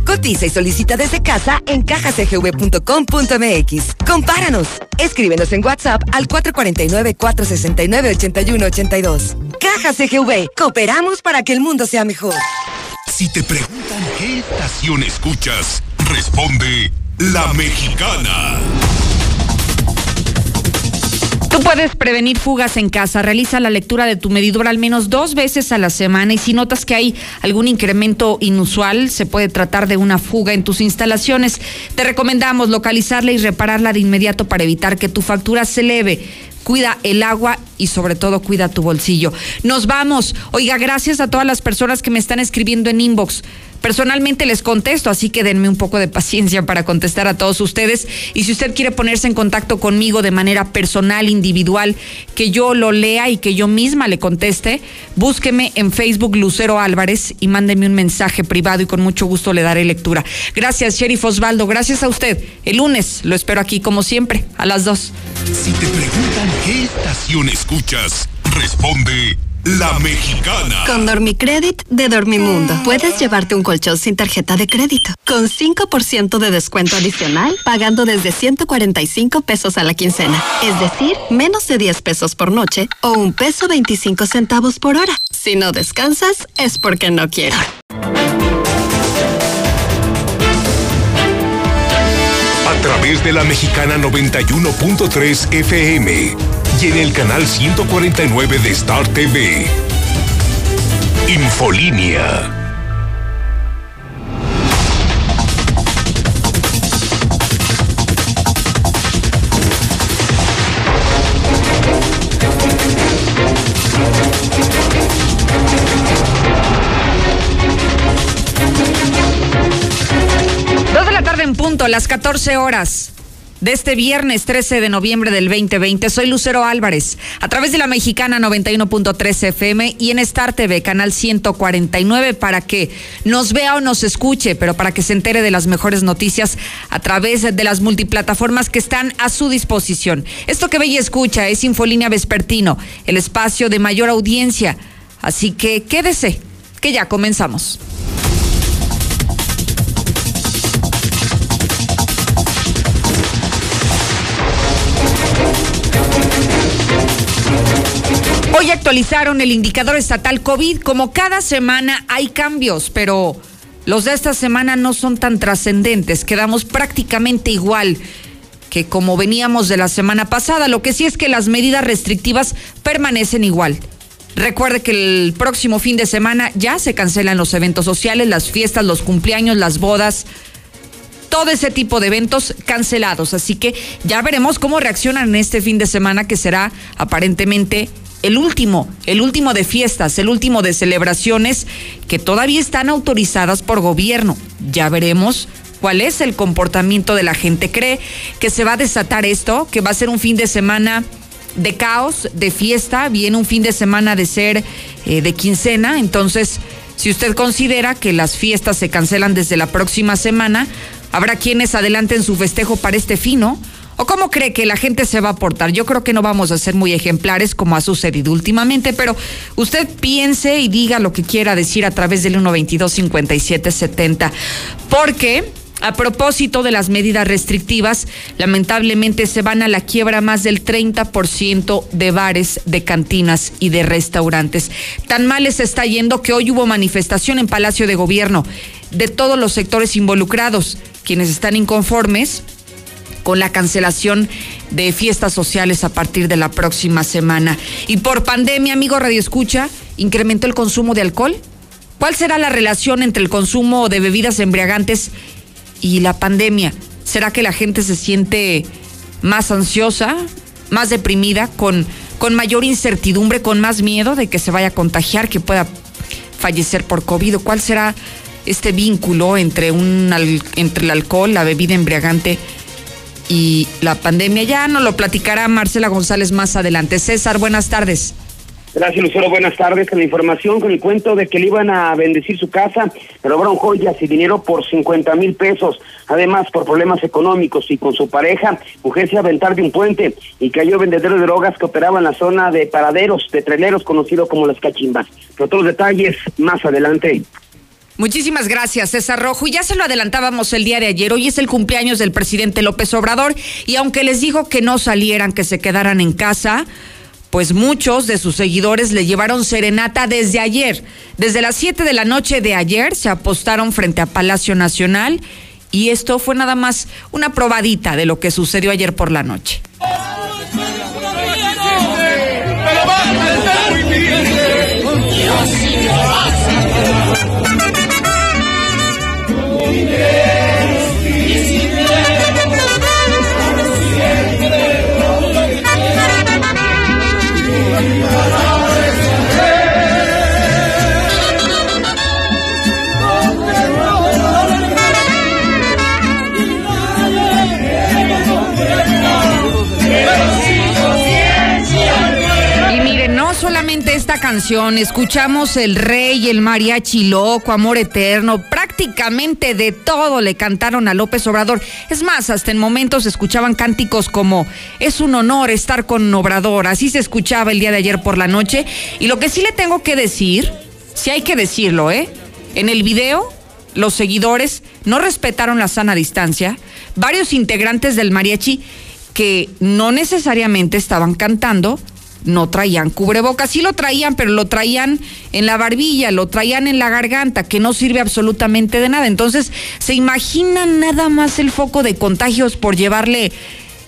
Cotiza y solicita desde casa en cajacgv.com.mx. Compáranos. Escríbenos en WhatsApp al 449-469-8182. Caja CGV. Cooperamos para que el mundo sea mejor. Si te preguntan qué estación escuchas, responde La Mexicana. Tú puedes prevenir fugas en casa. Realiza la lectura de tu medidor al menos dos veces a la semana y si notas que hay algún incremento inusual, se puede tratar de una fuga en tus instalaciones. Te recomendamos localizarla y repararla de inmediato para evitar que tu factura se eleve. Cuida el agua y sobre todo cuida tu bolsillo. Nos vamos. Oiga, gracias a todas las personas que me están escribiendo en inbox. Personalmente les contesto, así que denme un poco de paciencia para contestar a todos ustedes. Y si usted quiere ponerse en contacto conmigo de manera personal, individual, que yo lo lea y que yo misma le conteste, búsqueme en Facebook Lucero Álvarez y mándeme un mensaje privado y con mucho gusto le daré lectura. Gracias, Sheriff Osvaldo. Gracias a usted. El lunes lo espero aquí, como siempre, a las dos. Si te preguntan qué estación escuchas, responde la Mexicana. Con Dormicredit de Dormimundo. Puedes llevarte un colchón sin tarjeta de crédito. Con 5% de descuento adicional, pagando desde 145 pesos a la quincena. Es decir, menos de 10 pesos por noche o un peso 25 centavos por hora. Si no descansas, es porque no quiero. A través de la Mexicana 91.3 FM y en el canal 149 de Star TV. Infolínea. Dos de la tarde en punto, las 14 horas de este viernes 13 de noviembre del 2020. Soy Lucero Álvarez, a través de la mexicana 91.3 FM y en Star TV, canal 149, para que nos vea o nos escuche, pero para que se entere de las mejores noticias a través de las multiplataformas que están a su disposición. Esto que ve y escucha es Infolínea Vespertino, el espacio de mayor audiencia. Así que quédese, que ya comenzamos. Hoy actualizaron el indicador estatal COVID. Como cada semana hay cambios, pero los de esta semana no son tan trascendentes. Quedamos prácticamente igual que como veníamos de la semana pasada. Lo que sí es que las medidas restrictivas permanecen igual. Recuerde que el próximo fin de semana ya se cancelan los eventos sociales, las fiestas, los cumpleaños, las bodas, todo ese tipo de eventos cancelados. Así que ya veremos cómo reaccionan este fin de semana que será aparentemente el último, el último de fiestas, el último de celebraciones que todavía están autorizadas por gobierno. Ya veremos cuál es el comportamiento de la gente. ¿Cree que se va a desatar esto? ¿Que va a ser un fin de semana de caos, de fiesta? ¿Viene un fin de semana de ser eh, de quincena? Entonces, si usted considera que las fiestas se cancelan desde la próxima semana, habrá quienes adelanten su festejo para este fin, ¿no? ¿O cómo cree que la gente se va a portar? Yo creo que no vamos a ser muy ejemplares como ha sucedido últimamente, pero usted piense y diga lo que quiera decir a través del 122-5770. Porque a propósito de las medidas restrictivas, lamentablemente se van a la quiebra más del 30% de bares, de cantinas y de restaurantes. Tan mal les está yendo que hoy hubo manifestación en Palacio de Gobierno de todos los sectores involucrados, quienes están inconformes con la cancelación de fiestas sociales a partir de la próxima semana. Y por pandemia, amigo Radio Escucha, incrementó el consumo de alcohol. ¿Cuál será la relación entre el consumo de bebidas embriagantes y la pandemia? ¿Será que la gente se siente más ansiosa, más deprimida, con, con mayor incertidumbre, con más miedo de que se vaya a contagiar, que pueda fallecer por COVID? ¿Cuál será este vínculo entre, un, entre el alcohol, la bebida embriagante y la pandemia. Ya nos lo platicará Marcela González más adelante. César, buenas tardes. Gracias, Lucero. Buenas tardes. Con la información, con el cuento de que le iban a bendecir su casa, robaron joyas y dinero por 50 mil pesos. Además, por problemas económicos y con su pareja, mujer se aventar de un puente y cayó vendedor de drogas que operaba en la zona de paraderos, de traileros, conocido como las cachimbas. Pero todos los detalles más adelante. Muchísimas gracias, César Rojo. Y ya se lo adelantábamos el día de ayer. Hoy es el cumpleaños del presidente López Obrador. Y aunque les dijo que no salieran, que se quedaran en casa, pues muchos de sus seguidores le llevaron serenata desde ayer. Desde las 7 de la noche de ayer se apostaron frente a Palacio Nacional. Y esto fue nada más una probadita de lo que sucedió ayer por la noche. Y esta canción, escuchamos El Rey, el Mariachi Loco, Amor Eterno, prácticamente de todo le cantaron a López Obrador. Es más, hasta en momentos escuchaban cánticos como Es un honor estar con Obrador, así se escuchaba el día de ayer por la noche. Y lo que sí le tengo que decir, sí hay que decirlo, ¿eh? En el video los seguidores no respetaron la sana distancia. Varios integrantes del mariachi que no necesariamente estaban cantando, no traían cubrebocas. Sí lo traían, pero lo traían en la barbilla, lo traían en la garganta, que no sirve absolutamente de nada. Entonces, ¿se imaginan nada más el foco de contagios por llevarle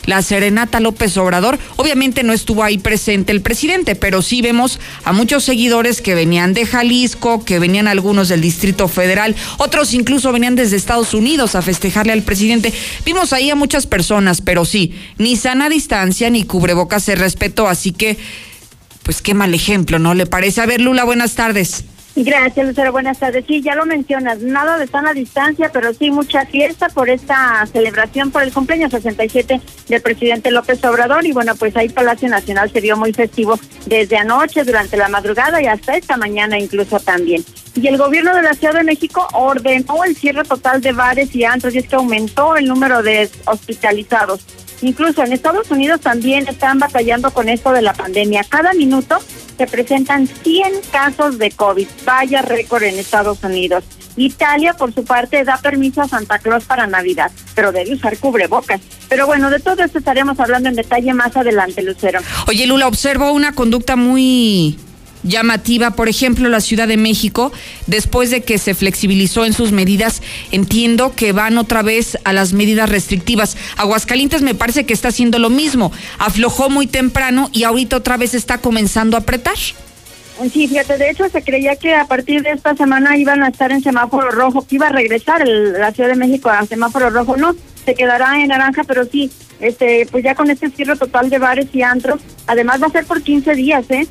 la serenata López Obrador. Obviamente no estuvo ahí presente el presidente, pero sí vemos a muchos seguidores que venían de Jalisco, que venían algunos del Distrito Federal, otros incluso venían desde Estados Unidos a festejarle al presidente. Vimos ahí a muchas personas, pero sí, ni sana distancia ni cubrebocas se respetó, así que, pues qué mal ejemplo, ¿no le parece? A ver, Lula, buenas tardes. Gracias, Lucero. Buenas tardes. Sí, ya lo mencionas, nada de sana distancia, pero sí mucha fiesta por esta celebración por el cumpleaños 67 del presidente López Obrador. Y bueno, pues ahí Palacio Nacional se vio muy festivo desde anoche, durante la madrugada y hasta esta mañana incluso también. Y el gobierno de la Ciudad de México ordenó el cierre total de bares y antros y es que aumentó el número de hospitalizados. Incluso en Estados Unidos también están batallando con esto de la pandemia. Cada minuto se presentan 100 casos de COVID. Vaya récord en Estados Unidos. Italia, por su parte, da permiso a Santa Claus para Navidad, pero debe usar cubrebocas. Pero bueno, de todo esto estaremos hablando en detalle más adelante, Lucero. Oye, Lula, observo una conducta muy llamativa, por ejemplo, la Ciudad de México, después de que se flexibilizó en sus medidas, entiendo que van otra vez a las medidas restrictivas. Aguascalientes me parece que está haciendo lo mismo, aflojó muy temprano y ahorita otra vez está comenzando a apretar. Sí, fíjate, de hecho se creía que a partir de esta semana iban a estar en semáforo rojo, que iba a regresar la Ciudad de México a semáforo rojo, no, se quedará en naranja, pero sí, este, pues ya con este cierre total de bares y antros, además va a ser por 15 días, ¿eh?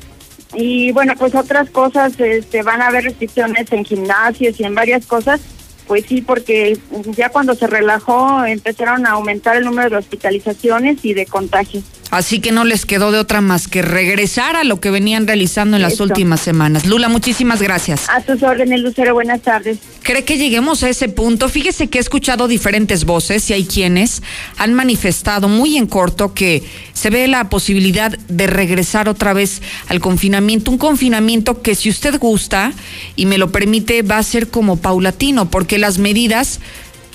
Y bueno, pues otras cosas, este, van a haber restricciones en gimnasios y en varias cosas, pues sí, porque ya cuando se relajó empezaron a aumentar el número de hospitalizaciones y de contagios. Así que no les quedó de otra más que regresar a lo que venían realizando en las últimas semanas. Lula, muchísimas gracias. A tus órdenes, Lucero, buenas tardes. ¿Cree que lleguemos a ese punto? Fíjese que he escuchado diferentes voces y hay quienes han manifestado muy en corto que se ve la posibilidad de regresar otra vez al confinamiento. Un confinamiento que si usted gusta y me lo permite va a ser como paulatino porque las medidas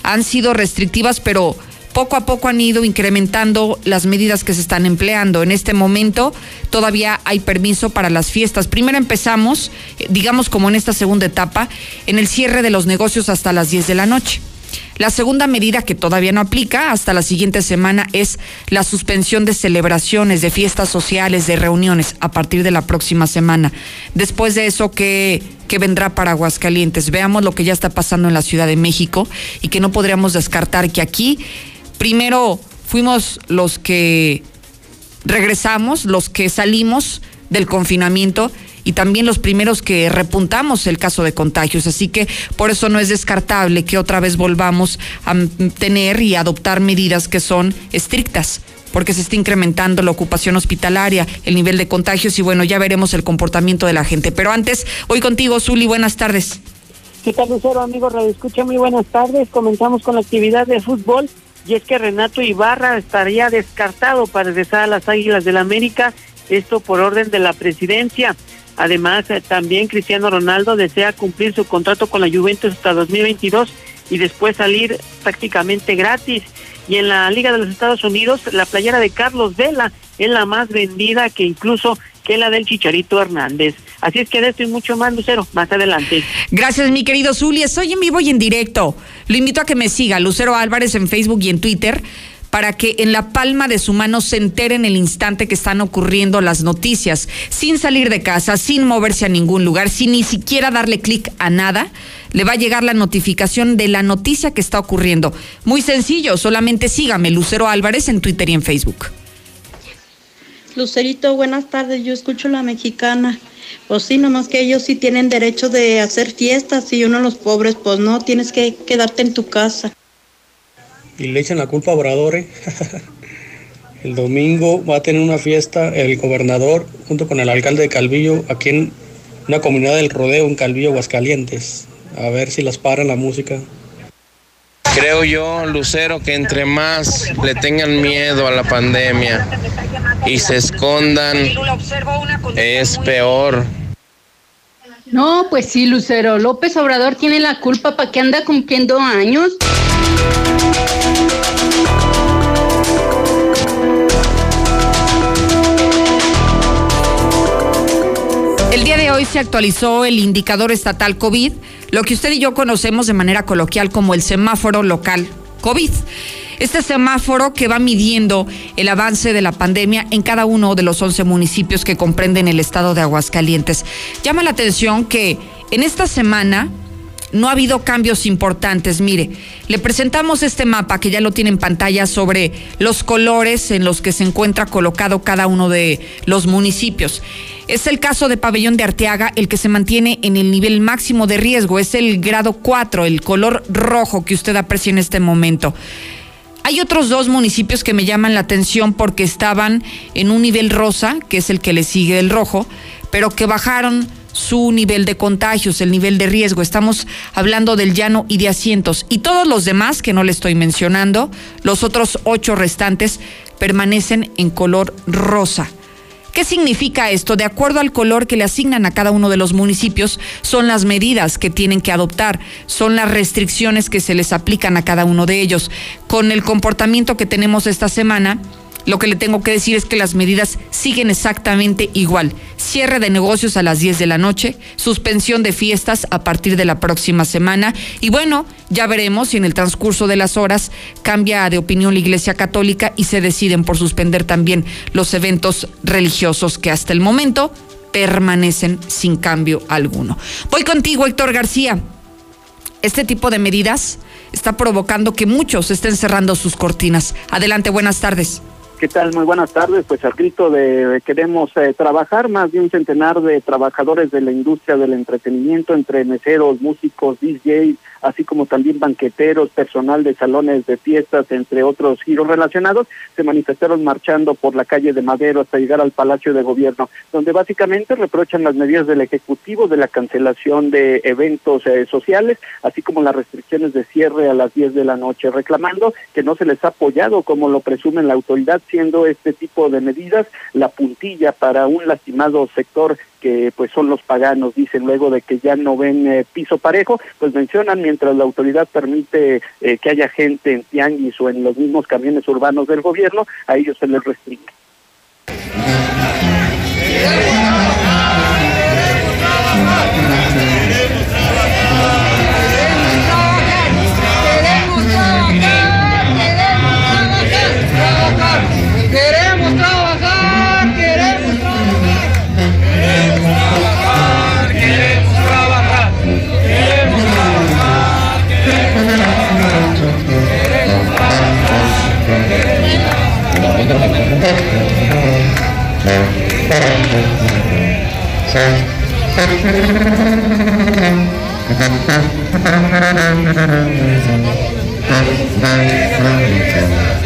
han sido restrictivas pero poco a poco han ido incrementando las medidas que se están empleando. En este momento todavía hay permiso para las fiestas. Primero empezamos, eh, digamos como en esta segunda etapa, en el cierre de los negocios hasta las 10 de la noche. La segunda medida que todavía no aplica hasta la siguiente semana es la suspensión de celebraciones, de fiestas sociales, de reuniones a partir de la próxima semana. Después de eso, ¿qué, qué vendrá para Aguascalientes? Veamos lo que ya está pasando en la Ciudad de México y que no podríamos descartar que aquí primero fuimos los que regresamos, los que salimos del confinamiento y también los primeros que repuntamos el caso de contagios. Así que por eso no es descartable que otra vez volvamos a tener y adoptar medidas que son estrictas porque se está incrementando la ocupación hospitalaria, el nivel de contagios y bueno, ya veremos el comportamiento de la gente. Pero antes, hoy contigo, Zuli, buenas tardes. ¿Qué tal, Lucero? Amigo Radio Escucha, muy buenas tardes. Comenzamos con la actividad de fútbol y es que Renato Ibarra estaría descartado para regresar a las Águilas del la América, esto por orden de la presidencia. Además, eh, también Cristiano Ronaldo desea cumplir su contrato con la Juventus hasta 2022 y después salir prácticamente gratis. Y en la Liga de los Estados Unidos, la playera de Carlos Vela es la más vendida que incluso que la del Chicharito Hernández. Así es que de esto y mucho más, Lucero, más adelante. Gracias, mi querido Zuli. Estoy en vivo y en directo. Lo invito a que me siga, Lucero Álvarez en Facebook y en Twitter para que en la palma de su mano se entere en el instante que están ocurriendo las noticias, sin salir de casa, sin moverse a ningún lugar, sin ni siquiera darle clic a nada, le va a llegar la notificación de la noticia que está ocurriendo. Muy sencillo, solamente sígame, Lucero Álvarez en Twitter y en Facebook. Lucerito, buenas tardes, yo escucho la mexicana. Pues sí, nomás que ellos sí tienen derecho de hacer fiestas y uno los pobres, pues no, tienes que quedarte en tu casa. Y le echan la culpa a Obrador, ¿eh? El domingo va a tener una fiesta el gobernador junto con el alcalde de Calvillo aquí en una comunidad del rodeo en Calvillo, Aguascalientes. A ver si las paran la música. Creo yo, Lucero, que entre más le tengan miedo a la pandemia y se escondan, es peor. No, pues sí, Lucero. López Obrador tiene la culpa para que anda cumpliendo años. Día de hoy se actualizó el indicador estatal COVID, lo que usted y yo conocemos de manera coloquial como el semáforo local COVID. Este semáforo que va midiendo el avance de la pandemia en cada uno de los 11 municipios que comprenden el estado de Aguascalientes. Llama la atención que en esta semana no ha habido cambios importantes. Mire, le presentamos este mapa que ya lo tiene en pantalla sobre los colores en los que se encuentra colocado cada uno de los municipios. Es el caso de Pabellón de Arteaga, el que se mantiene en el nivel máximo de riesgo. Es el grado 4, el color rojo que usted aprecia en este momento. Hay otros dos municipios que me llaman la atención porque estaban en un nivel rosa, que es el que le sigue el rojo, pero que bajaron su nivel de contagios, el nivel de riesgo. Estamos hablando del llano y de asientos. Y todos los demás que no le estoy mencionando, los otros ocho restantes, permanecen en color rosa. ¿Qué significa esto? De acuerdo al color que le asignan a cada uno de los municipios, son las medidas que tienen que adoptar, son las restricciones que se les aplican a cada uno de ellos. Con el comportamiento que tenemos esta semana, lo que le tengo que decir es que las medidas siguen exactamente igual. Cierre de negocios a las 10 de la noche, suspensión de fiestas a partir de la próxima semana y bueno, ya veremos si en el transcurso de las horas cambia de opinión la Iglesia Católica y se deciden por suspender también los eventos religiosos que hasta el momento permanecen sin cambio alguno. Voy contigo, Héctor García. Este tipo de medidas está provocando que muchos estén cerrando sus cortinas. Adelante, buenas tardes. ¿Qué tal? Muy buenas tardes. Pues al grito de queremos eh, trabajar, más de un centenar de trabajadores de la industria del entretenimiento, entre meseros, músicos, DJs, así como también banqueteros, personal de salones de fiestas, entre otros giros relacionados, se manifestaron marchando por la calle de Madero hasta llegar al Palacio de Gobierno, donde básicamente reprochan las medidas del Ejecutivo de la cancelación de eventos eh, sociales, así como las restricciones de cierre a las 10 de la noche, reclamando que no se les ha apoyado como lo presume la autoridad, siendo este tipo de medidas la puntilla para un lastimado sector que pues son los paganos, dicen luego de que ya no ven eh, piso parejo, pues mencionan mientras la autoridad permite eh, que haya gente en tianguis o en los mismos camiones urbanos del gobierno, a ellos se les restringe. Queremos trabajar, queremos trabajar. Queremos trabajar, queremos trabajar. Queremos trabajar, queremos trabajar. Queremos trabajar.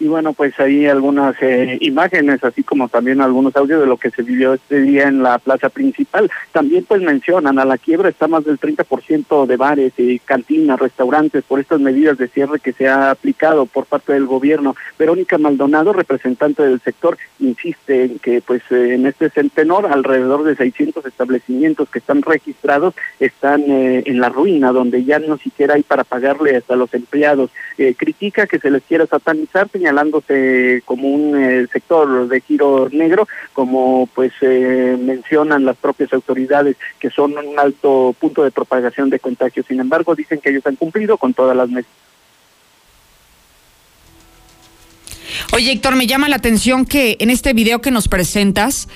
Y bueno, pues ahí algunas eh, imágenes, así como también algunos audios de lo que se vivió este día en la plaza principal. También pues mencionan, a la quiebra está más del 30% de bares y cantinas, restaurantes, por estas medidas de cierre que se ha aplicado por parte del gobierno. Verónica Maldonado, representante del sector, insiste en que pues eh, en este centenor alrededor de 600 establecimientos que están registrados están eh, en la ruina, donde ya no siquiera hay para pagarle hasta los empleados. critica que se les quiera satanizar, señalándose como un eh, sector de giro negro, como pues eh, mencionan las propias autoridades que son un alto punto de propagación de contagios. Sin embargo, dicen que ellos han cumplido con todas las medidas. Oye, Héctor, me llama la atención que en este video que nos presentas,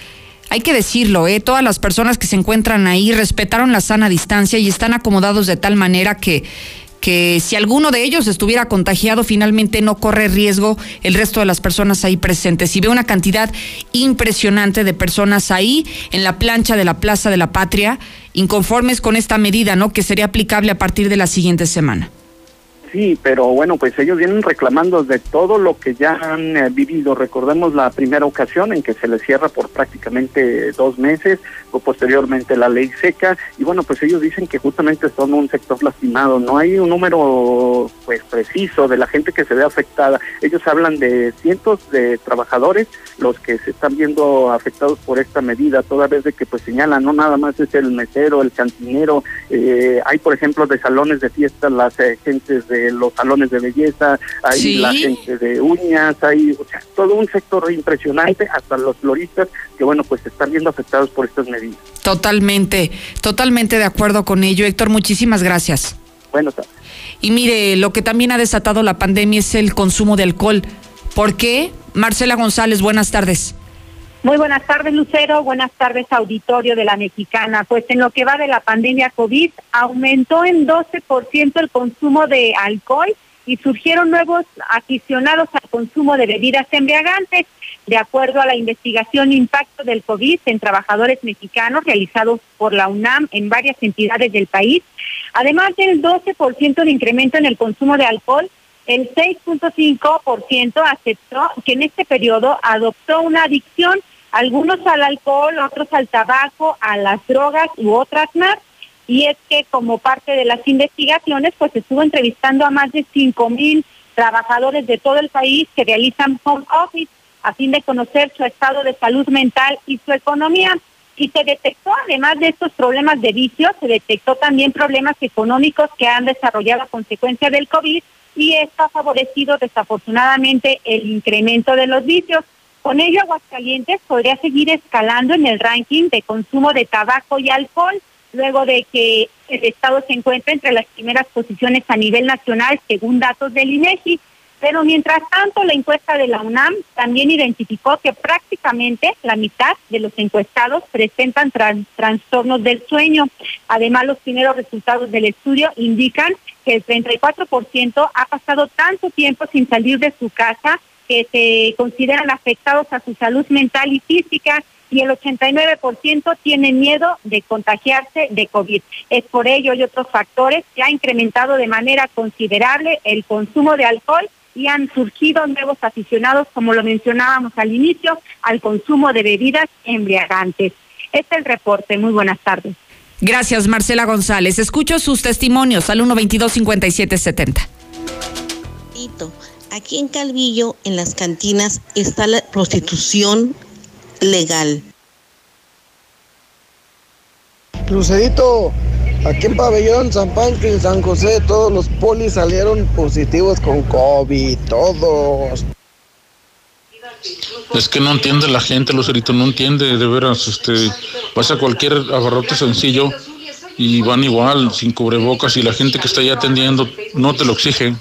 hay que decirlo, ¿eh? todas las personas que se encuentran ahí respetaron la sana distancia y están acomodados de tal manera que que si alguno de ellos estuviera contagiado, finalmente no corre riesgo el resto de las personas ahí presentes. Y ve una cantidad impresionante de personas ahí en la plancha de la Plaza de la Patria, inconformes con esta medida, ¿no? Que sería aplicable a partir de la siguiente semana. Sí, pero bueno, pues ellos vienen reclamando de todo lo que ya han eh, vivido. Recordemos la primera ocasión en que se les cierra por prácticamente dos meses, posteriormente la ley seca y bueno, pues ellos dicen que justamente son un sector lastimado, no hay un número pues preciso de la gente que se ve afectada. Ellos hablan de cientos de trabajadores los que se están viendo afectados por esta medida, toda vez de que pues señalan, no nada más es el mesero, el cantinero, eh, hay por ejemplo de salones de fiesta las eh, gentes de los salones de belleza, hay la gente de uñas, hay o sea, todo un sector impresionante, hasta los floristas que bueno pues se están viendo afectados por estas medidas. Totalmente, totalmente de acuerdo con ello. Héctor, muchísimas gracias. Bueno, tardes. Y mire, lo que también ha desatado la pandemia es el consumo de alcohol. ¿Por qué? Marcela González, buenas tardes. Muy buenas tardes, Lucero. Buenas tardes, auditorio de la Mexicana. Pues en lo que va de la pandemia COVID, aumentó en 12% el consumo de alcohol y surgieron nuevos aficionados al consumo de bebidas embriagantes. De acuerdo a la investigación Impacto del COVID en trabajadores mexicanos realizados por la UNAM en varias entidades del país, además del 12% de incremento en el consumo de alcohol, el 6.5% aceptó que en este periodo adoptó una adicción, algunos al alcohol, otros al tabaco, a las drogas u otras más. Y es que como parte de las investigaciones, pues estuvo entrevistando a más de 5 mil trabajadores de todo el país que realizan home office a fin de conocer su estado de salud mental y su economía. Y se detectó, además de estos problemas de vicios, se detectó también problemas económicos que han desarrollado a consecuencia del COVID y esto ha favorecido desafortunadamente el incremento de los vicios. Con ello, Aguascalientes podría seguir escalando en el ranking de consumo de tabaco y alcohol, luego de que el Estado se encuentra entre las primeras posiciones a nivel nacional, según datos del INEGI. Pero mientras tanto, la encuesta de la UNAM también identificó que prácticamente la mitad de los encuestados presentan trastornos del sueño. Además, los primeros resultados del estudio indican que el 34% ha pasado tanto tiempo sin salir de su casa que se consideran afectados a su salud mental y física y el 89% tiene miedo de contagiarse de COVID. Es por ello y otros factores que ha incrementado de manera considerable el consumo de alcohol y han surgido nuevos aficionados, como lo mencionábamos al inicio, al consumo de bebidas embriagantes. Este es el reporte. Muy buenas tardes. Gracias, Marcela González. Escucho sus testimonios al 122-5770. Aquí en Calvillo, en las cantinas, está la prostitución legal. Lucerito, aquí en Pabellón, San Pancho y San José, todos los polis salieron positivos con COVID, todos. Es que no entiende la gente, Lucerito, no entiende de veras. Este, vas a cualquier abarrote sencillo y van igual, sin cubrebocas, y la gente que está ahí atendiendo no te lo exige.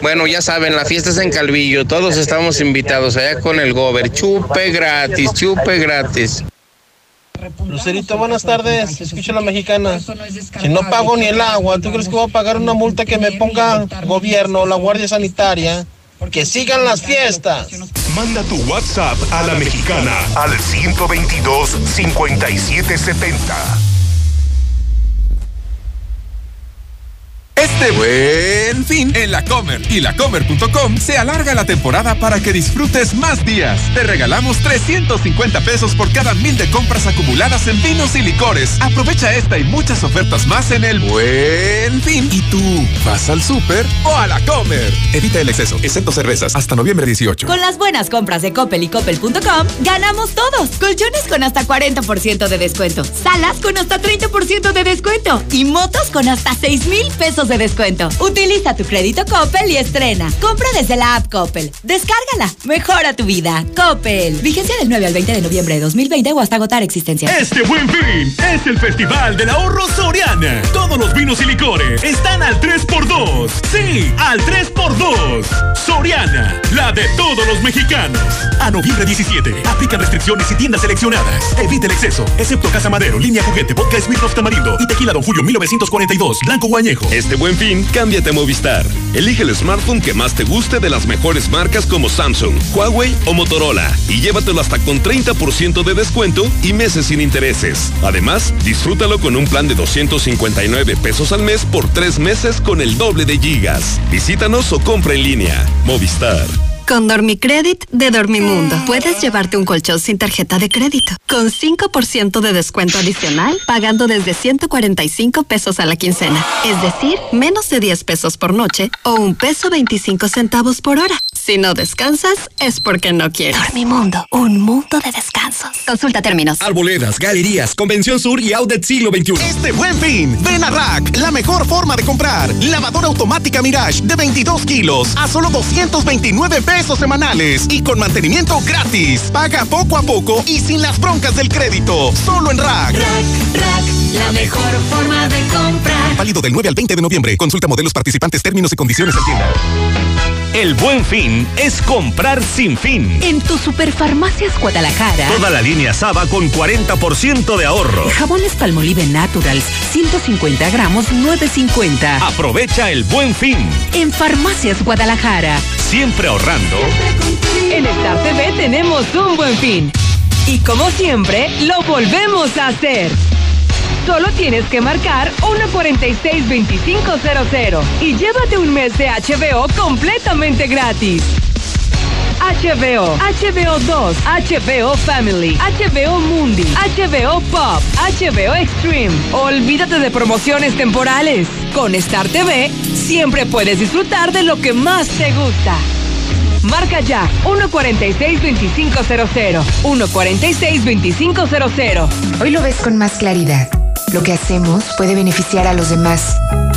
Bueno, ya saben, la fiesta es en Calvillo, todos estamos invitados allá con el Gober. Chupe gratis, chupe gratis. Lucerito, buenas tardes. Escucha la mexicana. Si no pago ni el agua, ¿tú crees que voy a pagar una multa que me ponga gobierno o la Guardia Sanitaria? Que sigan las fiestas. Manda tu WhatsApp a la mexicana al 122 5770. Este buen fin en la Comer y lacomer.com se alarga la temporada para que disfrutes más días. Te regalamos 350 pesos por cada mil de compras acumuladas en vinos y licores. Aprovecha esta y muchas ofertas más en el buen fin. ¿Y tú vas al súper o a la Comer? Evita el exceso, excepto cervezas, hasta noviembre 18. Con las buenas compras de Coppel y Coppel.com, ganamos todos. Colchones con hasta 40% de descuento. Salas con hasta 30% de descuento. Y motos con hasta 6 mil pesos de descuento. Utiliza tu crédito Coppel y estrena. Compra desde la app Coppel. Descárgala. Mejora tu vida. Coppel. Vigencia del 9 al 20 de noviembre de 2020 o hasta agotar existencia. Este buen fin es el Festival del Ahorro Soriana. Todos los vinos y licores están al 3x2. Sí, al 3x2. Soriana, la de todos los mexicanos. A noviembre 17. Aplican restricciones y tiendas seleccionadas. Evite el exceso, excepto Casa Madero, Línea Juguete, Vodka Smirnoff Tamarindo y Tequila Don Julio 1942, Blanco Guañejo. Este buen fin, cámbiate Movistar. Elige el smartphone que más te guste de las mejores marcas como Samsung, Huawei o Motorola y llévatelo hasta con 30% de descuento y meses sin intereses. Además, disfrútalo con un plan de 259 pesos al mes por tres meses con el doble de gigas. Visítanos o compra en línea. Movistar. Con Dormicredit de Dormimundo, puedes llevarte un colchón sin tarjeta de crédito, con 5% de descuento adicional, pagando desde 145 pesos a la quincena. Es decir, menos de 10 pesos por noche o un peso 25 centavos por hora. Si no descansas, es porque no quieres. Dormimundo, un mundo de descansos. Consulta términos. Arboledas, galerías, Convención Sur y Outlet Siglo XXI. Este buen fin, ven a Rack, la mejor forma de comprar. Lavadora automática Mirage de 22 kilos a solo 229 pesos semanales y con mantenimiento gratis. Paga poco a poco y sin las broncas del crédito. Solo en Rack. Rack, Rack, la mejor forma de comprar. Válido del 9 al 20 de noviembre. Consulta modelos participantes, términos y condiciones en tienda. El buen fin es comprar sin fin. En tu Superfarmacias Guadalajara. Toda la línea Saba con 40% de ahorro. Jabones Palmolive Naturals, 150 gramos, 9.50. Aprovecha el buen fin. En Farmacias Guadalajara. Siempre ahorrando. En Star TV tenemos un buen fin. Y como siempre, lo volvemos a hacer. Solo tienes que marcar 146-2500 y llévate un mes de HBO completamente gratis. HBO, HBO 2, HBO Family, HBO Mundi, HBO Pop, HBO Extreme. Olvídate de promociones temporales. Con Star TV siempre puedes disfrutar de lo que más te gusta. Marca ya 146-2500. 146-2500. Hoy lo ves con más claridad. Lo que hacemos puede beneficiar a los demás.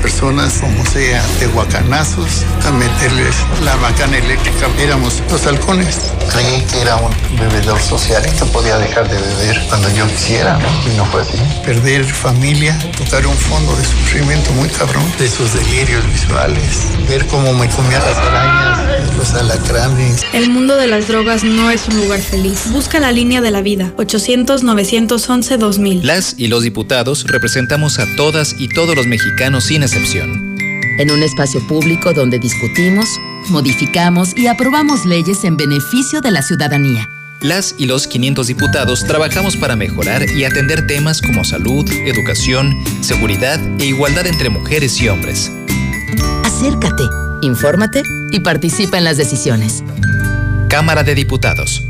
personas, como sea, de guacanazos, a meterles la bacana eléctrica. Éramos los halcones. Creí que era un bebedor social y que podía dejar de beber cuando yo quisiera, ¿no? Y no fue así. Perder familia, tocar un fondo de sufrimiento muy cabrón, de esos delirios visuales, ver cómo me comía las arañas, los alacranes. El mundo de las drogas no es un lugar feliz. Busca la línea de la vida. 800-911-2000. Las y los diputados representamos a todas y todos los mexicanos sin excepción. En un espacio público donde discutimos, modificamos y aprobamos leyes en beneficio de la ciudadanía. Las y los 500 diputados trabajamos para mejorar y atender temas como salud, educación, seguridad e igualdad entre mujeres y hombres. Acércate, infórmate y participa en las decisiones. Cámara de Diputados.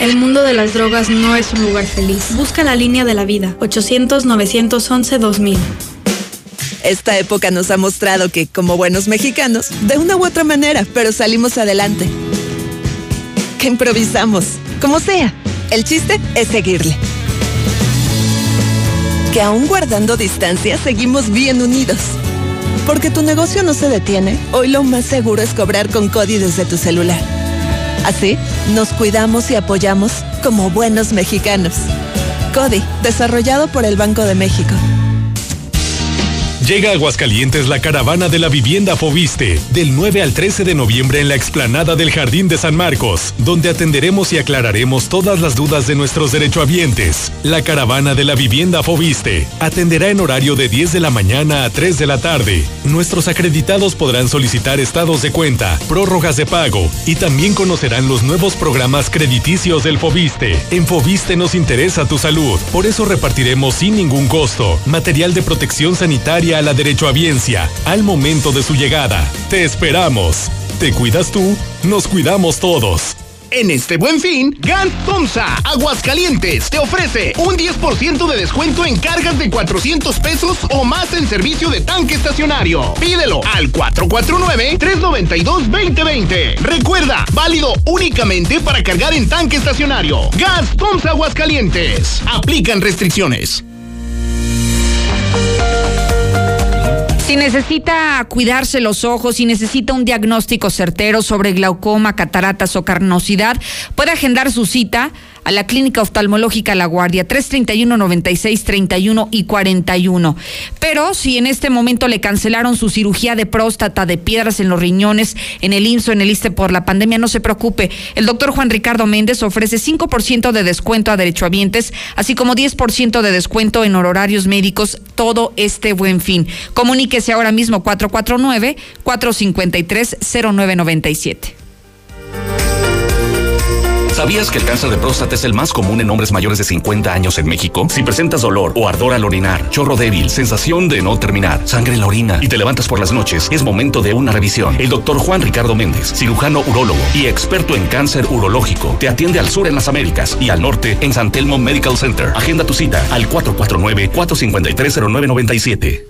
El mundo de las drogas no es un lugar feliz. Busca la línea de la vida. 800-911-2000. Esta época nos ha mostrado que, como buenos mexicanos, de una u otra manera, pero salimos adelante. Que improvisamos, como sea. El chiste es seguirle. Que aún guardando distancia, seguimos bien unidos. Porque tu negocio no se detiene, hoy lo más seguro es cobrar con CODI desde tu celular. Así, nos cuidamos y apoyamos como buenos mexicanos. CODI, desarrollado por el Banco de México. Llega a Aguascalientes la caravana de la vivienda Fobiste, del 9 al 13 de noviembre en la explanada del Jardín de San Marcos, donde atenderemos y aclararemos todas las dudas de nuestros derechohabientes. La caravana de la vivienda Fobiste atenderá en horario de 10 de la mañana a 3 de la tarde. Nuestros acreditados podrán solicitar estados de cuenta, prórrogas de pago y también conocerán los nuevos programas crediticios del Fobiste. En Fobiste nos interesa tu salud, por eso repartiremos sin ningún costo material de protección sanitaria a la derechohabiencia al momento de su llegada. Te esperamos. ¿Te cuidas tú? Nos cuidamos todos. En este buen fin, Gans Tomsa Aguascalientes te ofrece un 10% de descuento en cargas de 400 pesos o más en servicio de tanque estacionario. Pídelo al 449-392-2020. Recuerda, válido únicamente para cargar en tanque estacionario. Gas Tomsa Aguascalientes. Aplican restricciones. Si necesita cuidarse los ojos, si necesita un diagnóstico certero sobre glaucoma, cataratas o carnosidad, puede agendar su cita a la Clínica Oftalmológica La Guardia, 331 96 31 y 41. Pero si en este momento le cancelaron su cirugía de próstata, de piedras en los riñones, en el INSO, en el ISTE por la pandemia, no se preocupe. El doctor Juan Ricardo Méndez ofrece 5% de descuento a derechohabientes, así como 10% de descuento en horarios médicos todo este buen fin. Comuníquese ahora mismo 449 453 0997. ¿Sabías que el cáncer de próstata es el más común en hombres mayores de 50 años en México? Si presentas dolor o ardor al orinar, chorro débil, sensación de no terminar, sangre en la orina y te levantas por las noches, es momento de una revisión. El doctor Juan Ricardo Méndez, cirujano urólogo y experto en cáncer urológico, te atiende al sur en las Américas y al norte en San Telmo Medical Center. Agenda tu cita al 449-453-0997.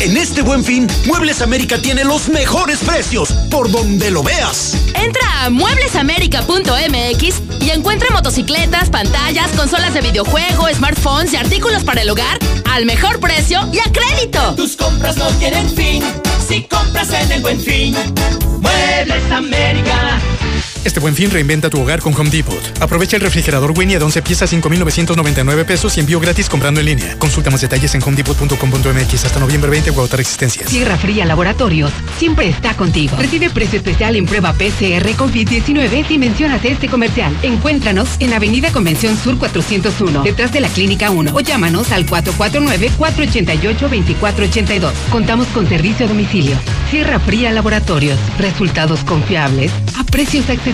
En este buen fin, Muebles América tiene los mejores precios, por donde lo veas. Entra a mueblesamerica.mx y encuentra motocicletas, pantallas, consolas de videojuego, smartphones y artículos para el hogar al mejor precio y a crédito. Tus compras no tienen fin si compras en el buen fin. Muebles América. Este buen fin reinventa tu hogar con Home Depot. Aprovecha el refrigerador Winnie de 11 piezas 5,999 pesos y envío gratis comprando en línea. Consulta más detalles en homedepot.com.mx hasta noviembre 20 o agotar existencias. Sierra Fría Laboratorios siempre está contigo. Recibe precio especial en prueba PCR COVID-19 si mencionas este comercial. Encuéntranos en Avenida Convención Sur 401, detrás de la Clínica 1 o llámanos al 449-488-2482. Contamos con servicio a domicilio. Sierra Fría Laboratorios. Resultados confiables a precios accesibles.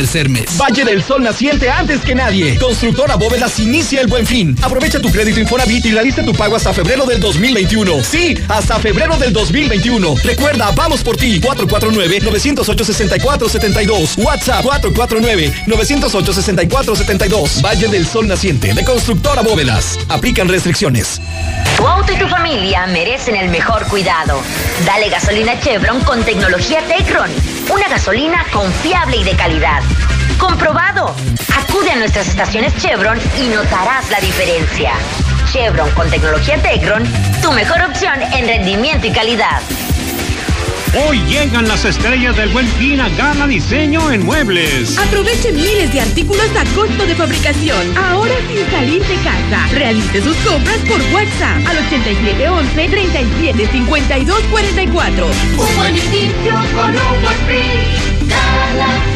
tercer mes. Valle del Sol naciente antes que nadie. Constructora Bóvedas inicia el buen fin. Aprovecha tu crédito Infonavit y realiza tu pago hasta febrero del 2021. Sí, hasta febrero del 2021. Recuerda, vamos por ti. 449-908-6472. WhatsApp 449-908-6472. Valle del Sol naciente de Constructora Bóvedas. Aplican restricciones. Tu auto y tu familia merecen el mejor cuidado. Dale gasolina Chevron con tecnología Tecron. Una gasolina confiable y de calidad. Comprobado. Acude a nuestras estaciones Chevron y notarás la diferencia. Chevron con tecnología Tecron, tu mejor opción en rendimiento y calidad. Hoy llegan las estrellas del buen fin a Gala Diseño en Muebles. Aproveche miles de artículos a costo de fabricación. Ahora sin salir de casa. Realice sus compras por WhatsApp al 8711 375244. Un buen inicio con un buen fin. Gala.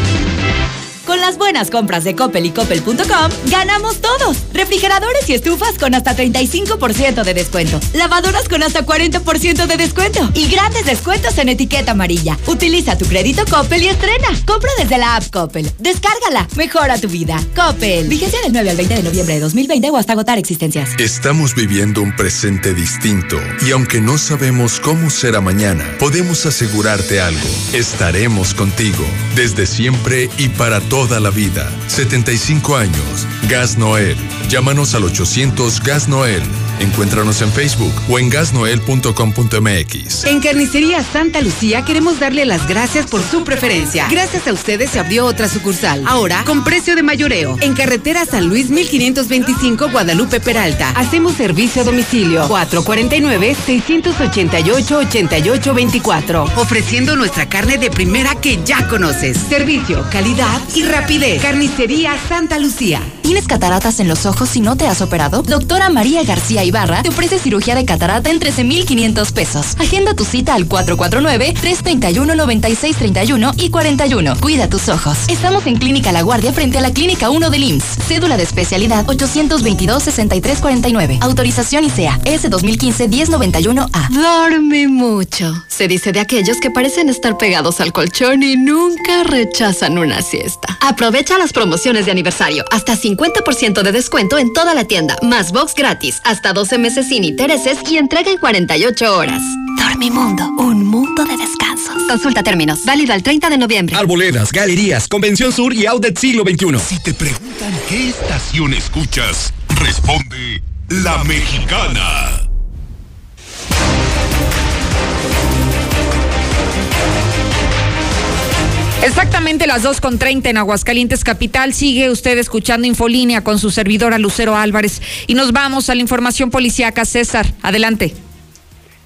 Con las buenas compras de Coppel y Coppel.com, ganamos todos. Refrigeradores y estufas con hasta 35% de descuento. Lavadoras con hasta 40% de descuento. Y grandes descuentos en etiqueta amarilla. Utiliza tu crédito Coppel y estrena. Compra desde la app Coppel. Descárgala. Mejora tu vida. Coppel. Vigencia del 9 al 20 de noviembre de 2020 o hasta agotar existencias. Estamos viviendo un presente distinto y aunque no sabemos cómo será mañana, podemos asegurarte algo. Estaremos contigo desde siempre y para toda la vida. 75 años. Gas Noel. Llámanos al 800 Gas Noel. Encuéntranos en Facebook o en gasnoel.com.mx. En Carnicería Santa Lucía queremos darle las gracias por su preferencia. Gracias a ustedes se abrió otra sucursal. Ahora con precio de mayoreo. En carretera San Luis 1525 Guadalupe Peralta. Hacemos servicio a domicilio 449 688 8824. Ofreciendo nuestra carne de primera que ya conoces. Servicio, calidad y rapidez. Carnicería Santa Lucía. ¿Tienes cataratas en los ojos y no te has operado? Doctora María García Ibarra te ofrece cirugía de catarata en 13,500 pesos. Agenda tu cita al 449-331-9631 y 41. Cuida tus ojos. Estamos en Clínica La Guardia frente a la Clínica 1 del IMSS. Cédula de especialidad 822-6349. Autorización ICEA S 2015-1091A. Dorme mucho. Se dice de aquellos que parecen estar pegados al colchón y nunca rechazan una siesta. Aprovecha las promociones de aniversario. Hasta 50% de descuento en toda la tienda. Más box gratis. Hasta 12 meses sin intereses y entrega en 48 horas. Dormimundo, un mundo de descansos. Consulta términos. Válido al 30 de noviembre. Arboledas, galerías, Convención Sur y Outlet Siglo XXI. Si te preguntan qué estación escuchas, responde La Mexicana. Exactamente las 2.30 en Aguascalientes Capital. Sigue usted escuchando Infolínea con su servidora Lucero Álvarez. Y nos vamos a la información policíaca. César, adelante.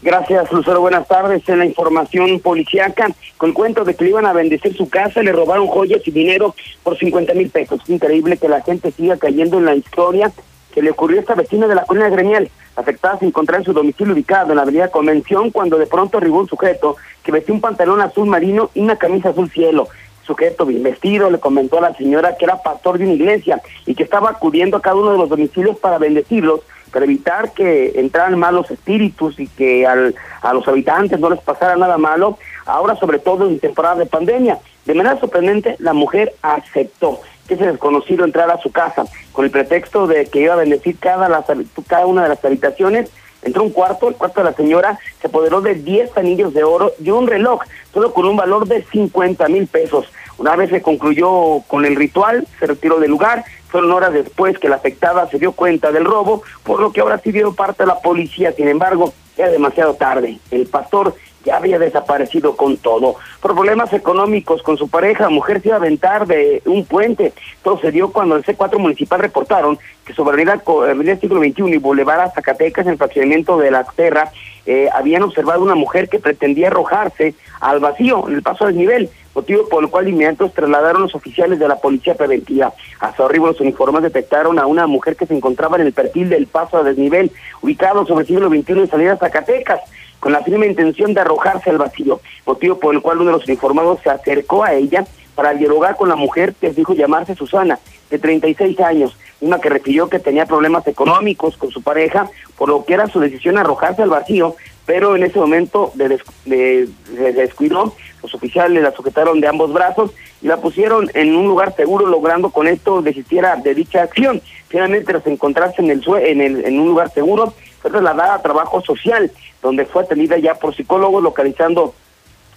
Gracias, Lucero. Buenas tardes. En la información policíaca, con cuento de que le iban a bendecir su casa, le robaron joyas y dinero por 50 mil pesos. Es increíble que la gente siga cayendo en la historia que le ocurrió a esta vecina de la colina gremial. Afectada se encontraba en su domicilio ubicado en la avenida Convención cuando de pronto arribó un sujeto que vestía un pantalón azul marino y una camisa azul cielo. El sujeto bien vestido le comentó a la señora que era pastor de una iglesia y que estaba acudiendo a cada uno de los domicilios para bendecirlos para evitar que entraran malos espíritus y que al, a los habitantes no les pasara nada malo, ahora sobre todo en temporada de pandemia. De manera sorprendente, la mujer aceptó ese desconocido entrara a su casa con el pretexto de que iba a bendecir cada, las, cada una de las habitaciones. Entró un cuarto, el cuarto de la señora se apoderó de 10 anillos de oro y un reloj, todo con un valor de 50 mil pesos. Una vez se concluyó con el ritual, se retiró del lugar, fueron horas después que la afectada se dio cuenta del robo, por lo que ahora sí dio parte de la policía. Sin embargo, ya demasiado tarde. El pastor ya había desaparecido con todo. Problemas económicos con su pareja, mujer se iba a aventar de un puente. Todo se dio cuando el C4 municipal reportaron que sobre el siglo XXI y Boulevard Zacatecas, en el fraccionamiento de la Terra, eh, habían observado una mujer que pretendía arrojarse al vacío en el paso del nivel, motivo por el cual inmediatos trasladaron los oficiales de la policía preventiva. A su arribo los uniformes detectaron a una mujer que se encontraba en el perfil del paso a desnivel, ubicado sobre el siglo XXI en salida Zacatecas con la firme intención de arrojarse al vacío, motivo por el cual uno de los uniformados se acercó a ella para dialogar con la mujer que dijo llamarse Susana, de 36 años, una que refirió que tenía problemas económicos con su pareja, por lo que era su decisión arrojarse al vacío, pero en ese momento de, descuidó, los oficiales la sujetaron de ambos brazos y la pusieron en un lugar seguro, logrando con esto desistiera de dicha acción. Finalmente, tras encontrarse en, el, en, el, en un lugar seguro, trasladada a trabajo social, donde fue atendida ya por psicólogos, localizando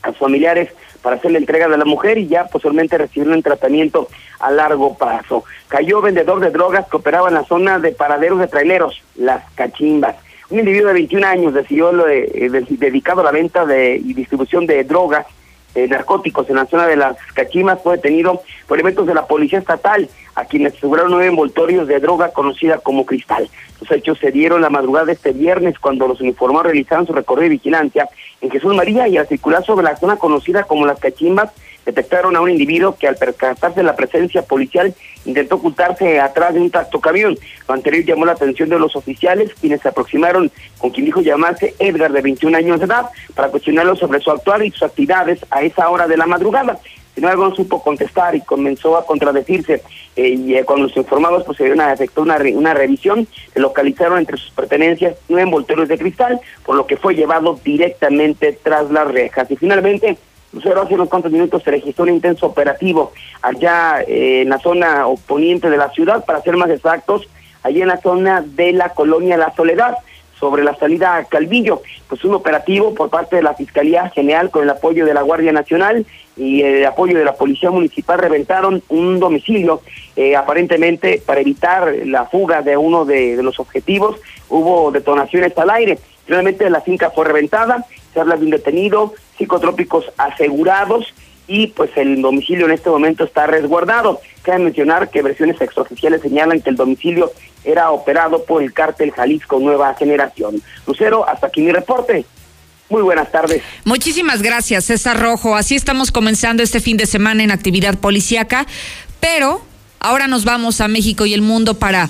a familiares para hacer la entrega de la mujer y ya posteriormente recibieron un tratamiento a largo plazo. Cayó vendedor de drogas que operaba en la zona de paraderos de traileros, las cachimbas. Un individuo de 21 años decidió lo eh, dedicado a la venta de, y distribución de drogas eh, narcóticos en la zona de las Cachimas fue detenido por elementos de la Policía Estatal, a quienes aseguraron nueve envoltorios de droga conocida como cristal. Los hechos se dieron la madrugada de este viernes cuando los uniformados realizaron su recorrido de vigilancia en Jesús María y al circular sobre la zona conocida como las Cachimbas detectaron a un individuo que al percatarse de la presencia policial intentó ocultarse atrás de un tractocamión. Lo anterior llamó la atención de los oficiales, quienes se aproximaron con quien dijo llamarse Edgar, de 21 años de edad, para cuestionarlo sobre su actual y sus actividades a esa hora de la madrugada. Sin embargo, no supo contestar y comenzó a contradecirse. Eh, y eh, con los informados se una, efectuó una, una revisión, se localizaron entre sus pertenencias nueve envoltorios de cristal, por lo que fue llevado directamente tras las rejas. Y finalmente, Lucero, hace unos cuantos minutos se registró un intenso operativo allá eh, en la zona oponiente de la ciudad, para ser más exactos, allí en la zona de la colonia La Soledad. sobre la salida a Calvillo. Pues un operativo por parte de la Fiscalía General con el apoyo de la Guardia Nacional y el apoyo de la Policía Municipal reventaron un domicilio eh, aparentemente para evitar la fuga de uno de, de los objetivos. Hubo detonaciones al aire. Finalmente la finca fue reventada, se habla de un detenido, psicotrópicos asegurados y pues el domicilio en este momento está resguardado. Cabe mencionar que versiones extraoficiales señalan que el domicilio era operado por el cártel Jalisco Nueva Generación. Lucero, hasta aquí mi reporte. Muy buenas tardes. Muchísimas gracias, César Rojo. Así estamos comenzando este fin de semana en actividad policíaca, pero ahora nos vamos a México y el mundo para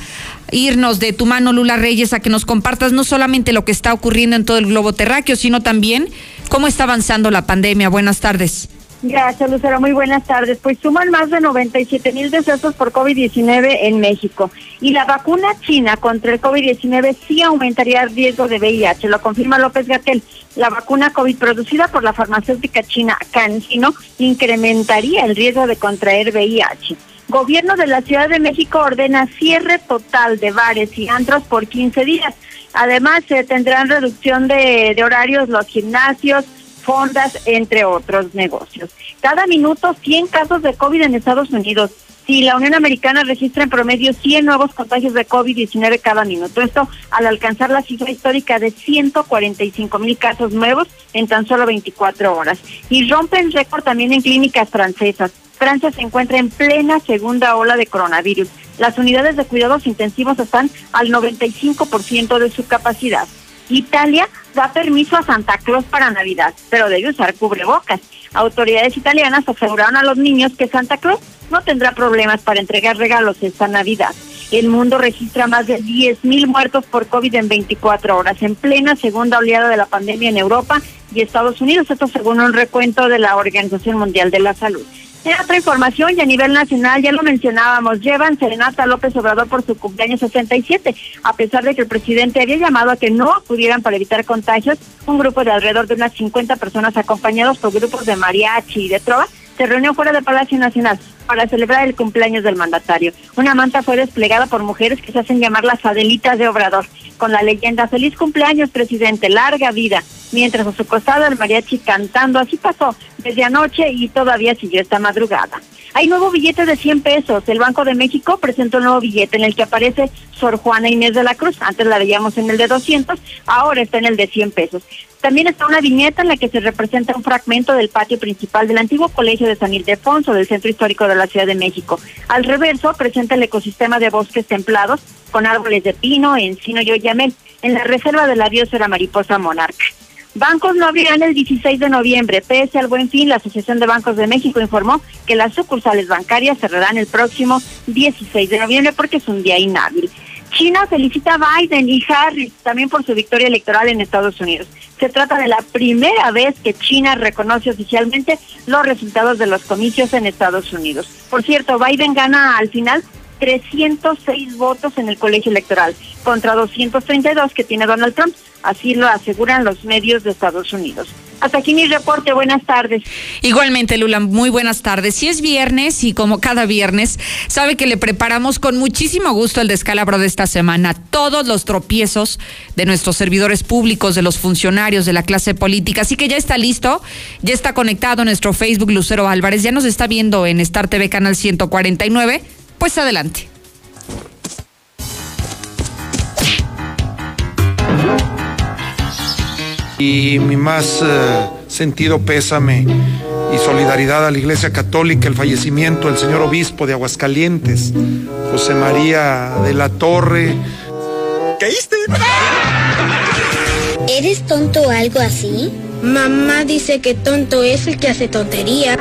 irnos de tu mano, Lula Reyes, a que nos compartas no solamente lo que está ocurriendo en todo el globo terráqueo, sino también cómo está avanzando la pandemia. Buenas tardes. Gracias, Lucero. Muy buenas tardes. Pues suman más de 97 mil decesos por COVID-19 en México. Y la vacuna china contra el COVID-19 sí aumentaría el riesgo de VIH, lo confirma López Gatel. La vacuna COVID producida por la farmacéutica china CanSino incrementaría el riesgo de contraer VIH. Gobierno de la Ciudad de México ordena cierre total de bares y antros por 15 días. Además, se tendrán reducción de, de horarios los gimnasios, fondas, entre otros negocios. Cada minuto 100 casos de COVID en Estados Unidos. Si la Unión Americana registra en promedio 100 nuevos contagios de COVID-19 cada minuto. Esto al alcanzar la cifra histórica de 145 mil casos nuevos en tan solo 24 horas. Y rompen récord también en clínicas francesas. Francia se encuentra en plena segunda ola de coronavirus. Las unidades de cuidados intensivos están al 95% de su capacidad. Italia da permiso a Santa Claus para Navidad, pero debe usar cubrebocas. Autoridades italianas aseguraron a los niños que Santa Claus no tendrá problemas para entregar regalos esta Navidad. El mundo registra más de 10.000 muertos por COVID en 24 horas, en plena segunda oleada de la pandemia en Europa y Estados Unidos, esto según un recuento de la Organización Mundial de la Salud. Otra información y a nivel nacional, ya lo mencionábamos, llevan Serenata López Obrador por su cumpleaños 67. A pesar de que el presidente había llamado a que no acudieran para evitar contagios, un grupo de alrededor de unas 50 personas acompañados por grupos de mariachi y de trova se reunió fuera del Palacio Nacional para celebrar el cumpleaños del mandatario. Una manta fue desplegada por mujeres que se hacen llamar las Adelitas de Obrador, con la leyenda Feliz cumpleaños, presidente, larga vida. Mientras a su costado el mariachi cantando, así pasó desde anoche y todavía siguió esta madrugada. Hay nuevo billete de 100 pesos. El Banco de México presentó un nuevo billete en el que aparece Sor Juana Inés de la Cruz. Antes la veíamos en el de 200, ahora está en el de 100 pesos. También está una viñeta en la que se representa un fragmento del patio principal del antiguo colegio de San Ildefonso del Centro Histórico de la Ciudad de México. Al reverso presenta el ecosistema de bosques templados con árboles de pino, encino y oyamel en la reserva de la biosfera mariposa monarca. Bancos no abrirán el 16 de noviembre. Pese al buen fin, la Asociación de Bancos de México informó que las sucursales bancarias cerrarán el próximo 16 de noviembre porque es un día inhábil. China felicita a Biden y Harris también por su victoria electoral en Estados Unidos. Se trata de la primera vez que China reconoce oficialmente los resultados de los comicios en Estados Unidos. Por cierto, Biden gana al final 306 votos en el colegio electoral contra 232 que tiene Donald Trump. Así lo aseguran los medios de Estados Unidos. Hasta aquí mi reporte. Buenas tardes. Igualmente, Lula, muy buenas tardes. Si es viernes y como cada viernes, sabe que le preparamos con muchísimo gusto el descalabro de esta semana. Todos los tropiezos de nuestros servidores públicos, de los funcionarios, de la clase política. Así que ya está listo, ya está conectado nuestro Facebook Lucero Álvarez, ya nos está viendo en Star TV Canal 149. Pues adelante. Y mi más eh, sentido pésame y solidaridad a la Iglesia Católica, el fallecimiento del señor obispo de Aguascalientes, José María de la Torre. ¿Caíste? ¿Eres tonto o algo así? Mamá dice que tonto es el que hace tontería.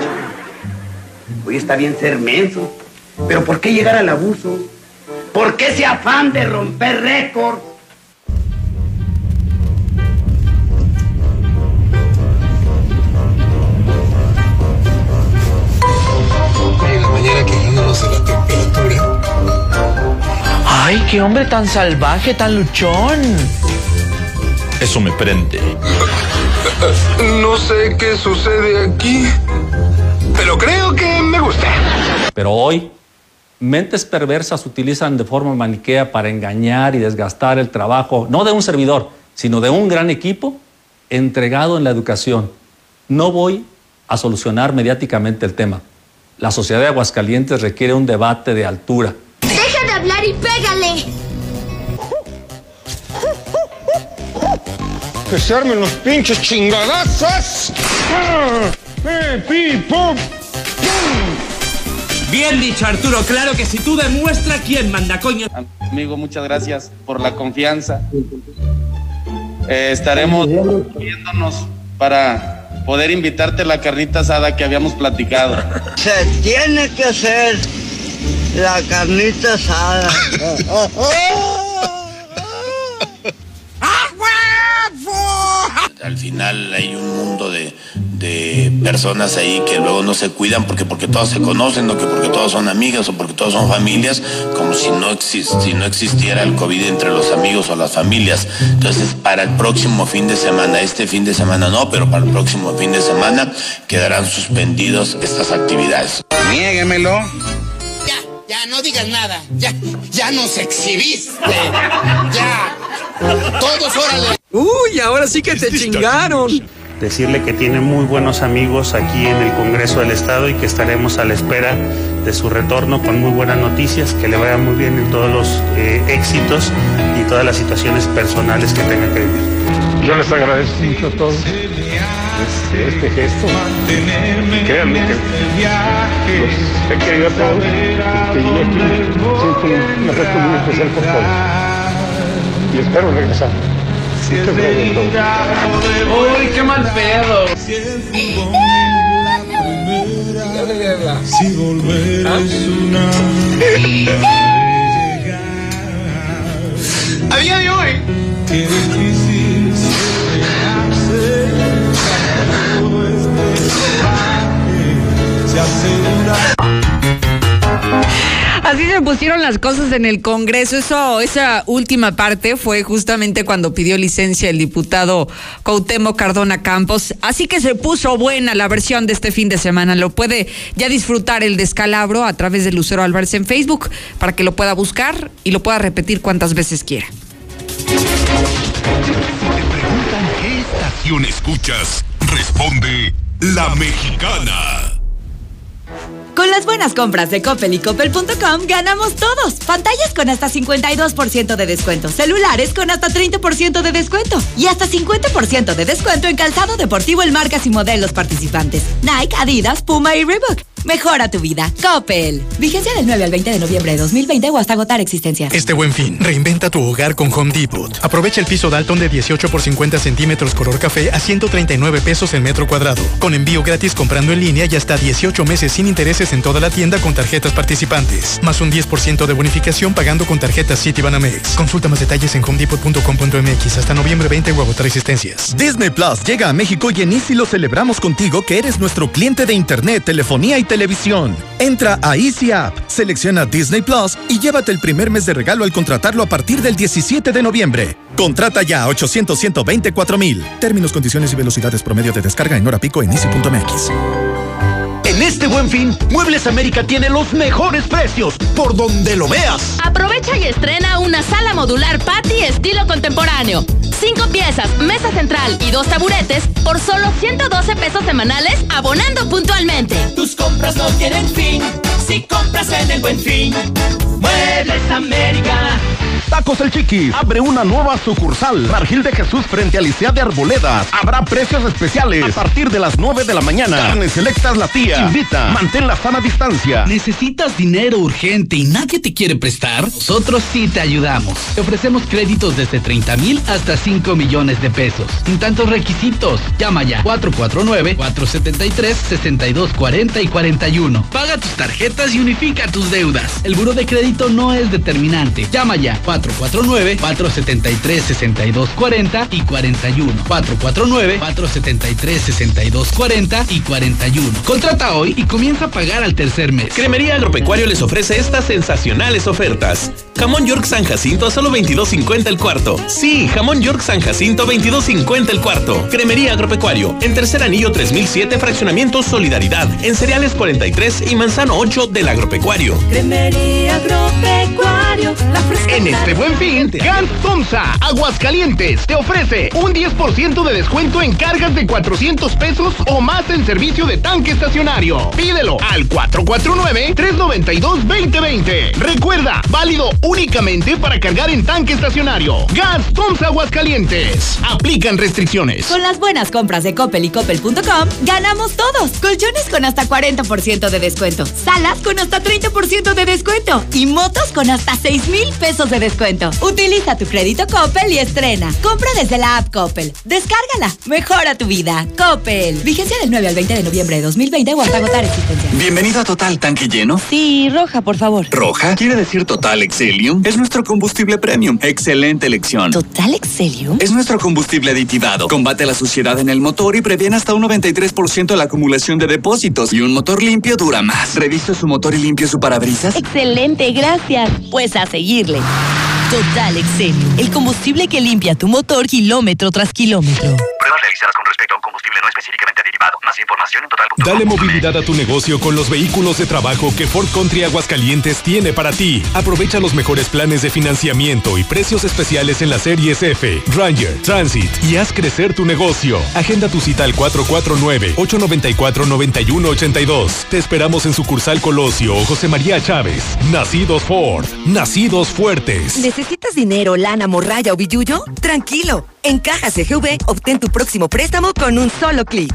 Hoy está bien ser menso, pero ¿por qué llegar al abuso? ¿Por qué ese afán de romper récord? Mañana quejándonos de la temperatura. ¡Ay, qué hombre tan salvaje, tan luchón! Eso me prende. No sé qué sucede aquí, pero creo que me gusta. Pero hoy, mentes perversas utilizan de forma maniquea para engañar y desgastar el trabajo, no de un servidor, sino de un gran equipo entregado en la educación. No voy a solucionar mediáticamente el tema. La sociedad de Aguascalientes requiere un debate de altura. Deja de hablar y pégale. Que se armen los pinches chingadazos. ¡Ah! ¡Eh, pi, pum! Bien dicho, Arturo. Claro que si tú demuestras quién manda, coño. Amigo, muchas gracias por la confianza. Eh, estaremos viéndonos para poder invitarte a la carnita asada que habíamos platicado. Se tiene que hacer la carnita asada. Al final hay un mundo de, de personas ahí que luego no se cuidan porque porque todos se conocen o que porque todos son amigas o porque todos son familias, como si no, exist, si no existiera el COVID entre los amigos o las familias. Entonces, para el próximo fin de semana, este fin de semana no, pero para el próximo fin de semana quedarán suspendidos estas actividades. Niéguemelo. Ya, ya, no digas nada. Ya, ya nos exhibiste. Ya. Todos, órale. Uy, ahora sí que te chingaron. Decirle que tiene muy buenos amigos aquí en el Congreso del Estado y que estaremos a la espera de su retorno con muy buenas noticias, que le vaya muy bien en todos los eh, éxitos y todas las situaciones personales que tenga que vivir. Yo les agradezco mucho a todos este, este gesto. Créanme que los he querido a todos. Y aquí siento un afecto muy especial por todos. Y espero regresar. Gracias a todos. Uy, qué mal pedo. Si volver es una A día de hoy. Qué difícil se hace todo este coraje se asegura. Así se pusieron las cosas en el Congreso. Eso, esa última parte fue justamente cuando pidió licencia el diputado Cuauhtémoc Cardona Campos. Así que se puso buena la versión de este fin de semana. Lo puede ya disfrutar el descalabro a través de Lucero Álvarez en Facebook para que lo pueda buscar y lo pueda repetir cuantas veces quiera. ¿Qué estación escuchas? Responde La Mexicana. Con las buenas compras de Coppel y Coppel.com ganamos todos. Pantallas con hasta 52% de descuento. Celulares con hasta 30% de descuento. Y hasta 50% de descuento en calzado deportivo en marcas y modelos participantes. Nike, Adidas, Puma y Reebok. Mejora tu vida. Coppel. Vigencia del 9 al 20 de noviembre de 2020 o hasta agotar existencias. Este buen fin, reinventa tu hogar con Home Depot. Aprovecha el piso Dalton de 18 por 50 centímetros color café a 139 pesos el metro cuadrado. Con envío gratis comprando en línea y hasta 18 meses sin intereses en toda la tienda con tarjetas participantes. Más un 10% de bonificación pagando con tarjetas Citibanamex. Consulta más detalles en homedepot.com.mx hasta noviembre 20 o agotar existencias. Disney Plus llega a México y en Easy lo celebramos contigo que eres nuestro cliente de internet, telefonía y televisión. Entra a Easy App, selecciona Disney Plus y llévate el primer mes de regalo al contratarlo a partir del 17 de noviembre. Contrata ya a 800 124 mil. Términos, condiciones y velocidades promedio de descarga en hora pico en easy.mx. En este buen fin, Muebles América tiene los mejores precios, por donde lo veas. Aprovecha y estrena una sala modular patio estilo contemporáneo. Cinco piezas, mesa central y dos taburetes por solo 112 pesos semanales abonando puntualmente. Tus compras no tienen fin si compras en el buen fin. Muebles América. Tacos El Chiquis abre una nueva sucursal. Margil de Jesús frente a Licea de Arboledas. Habrá precios especiales a partir de las 9 de la mañana. Carnes selectas la tía. Invita. Mantén la sana distancia. ¿Necesitas dinero urgente y nadie te quiere prestar? Nosotros sí te ayudamos. Te ofrecemos créditos desde 30 mil hasta 5 millones de pesos. Sin tantos requisitos. Llama ya 449-473-6240 y 41. Paga tus tarjetas y unifica tus deudas. El buro de crédito no es determinante. Llama ya 449-473-6240 y 41. 449-473-6240 y 41. Contrata hoy y comienza a pagar al tercer mes. Cremería Agropecuario les ofrece estas sensacionales ofertas. Jamón York San Jacinto a solo 22.50 el cuarto. Sí, jamón York San Jacinto 22.50 el cuarto. Cremería Agropecuario. En tercer anillo 3007 fraccionamiento Solidaridad. En cereales 43 y manzano 8 del Agropecuario. Cremería Agropecuario. La En este buen fin, Gas Tomsa Aguascalientes te ofrece un 10% de descuento en cargas de 400 pesos o más en servicio de tanque estacionario. Pídelo al 449-392-2020. Recuerda, válido únicamente para cargar en tanque estacionario. Gas Tomsa Aguascalientes. Aplican restricciones. Con las buenas compras de Coppel y Coppel.com, ganamos todos. Colchones con hasta 40% de descuento. Salas con hasta 30% de descuento. Y motos con hasta 6 mil pesos de descuento. Utiliza tu crédito Coppel y estrena. Compra desde la app Coppel. Descárgala. Mejora tu vida. Coppel. Vigencia del 9 al 20 de noviembre de 2020 o hasta agotar existencia. Bienvenido a Total Tanque Lleno. Sí, roja, por favor. ¿Roja? ¿Quiere decir Total Excelium? Es nuestro combustible premium. Excelente elección. ¿Total Excelium? Es nuestro combustible aditivado. Combate la suciedad en el motor y previene hasta un 93% la acumulación de depósitos. Y un motor limpio dura más. Revise su motor y limpie su parabrisas. Excelente, gracias. Pues a seguirle. Total Excelium, el combustible que limpia tu motor kilómetro tras kilómetro. Pruebas realizadas con respecto a un combustible no específicamente derivado. Más información en total. Dale movilidad a tu negocio con los vehículos de trabajo que Ford Country Aguascalientes tiene para ti. Aprovecha los mejores planes de financiamiento y precios especiales en las series F, Ranger, Transit y haz crecer tu negocio. Agenda tu cita al 449-894-9182. Te esperamos en sucursal Colosio o José María Chávez. Nacidos Ford, nacidos fuertes. ¿Necesitas dinero, lana, morralla o billuyo? Tranquilo. En Caja CGV, obtén tu próximo préstamo con un solo clic.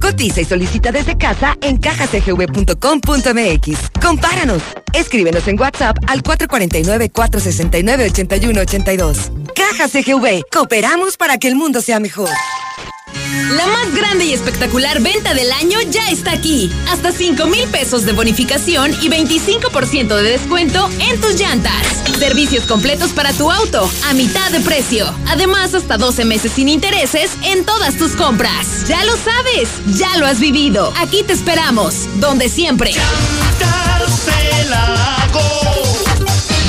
Cotiza y solicita desde casa en cajacgv.com.mx. Compáranos. Escríbenos en WhatsApp al 449-469-8182. Caja CGV. Cooperamos para que el mundo sea mejor. La más grande y espectacular venta del año ya está aquí. Hasta 5 mil pesos de bonificación y 25% de descuento en tus llantas. Servicios completos para tu auto a mitad de precio. Además, hasta 12 meses sin intereses en todas tus compras. Ya lo sabes, ya lo has vivido. Aquí te esperamos, donde siempre.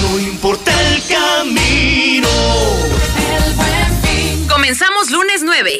No importa el camino. Comenzamos lunes 9.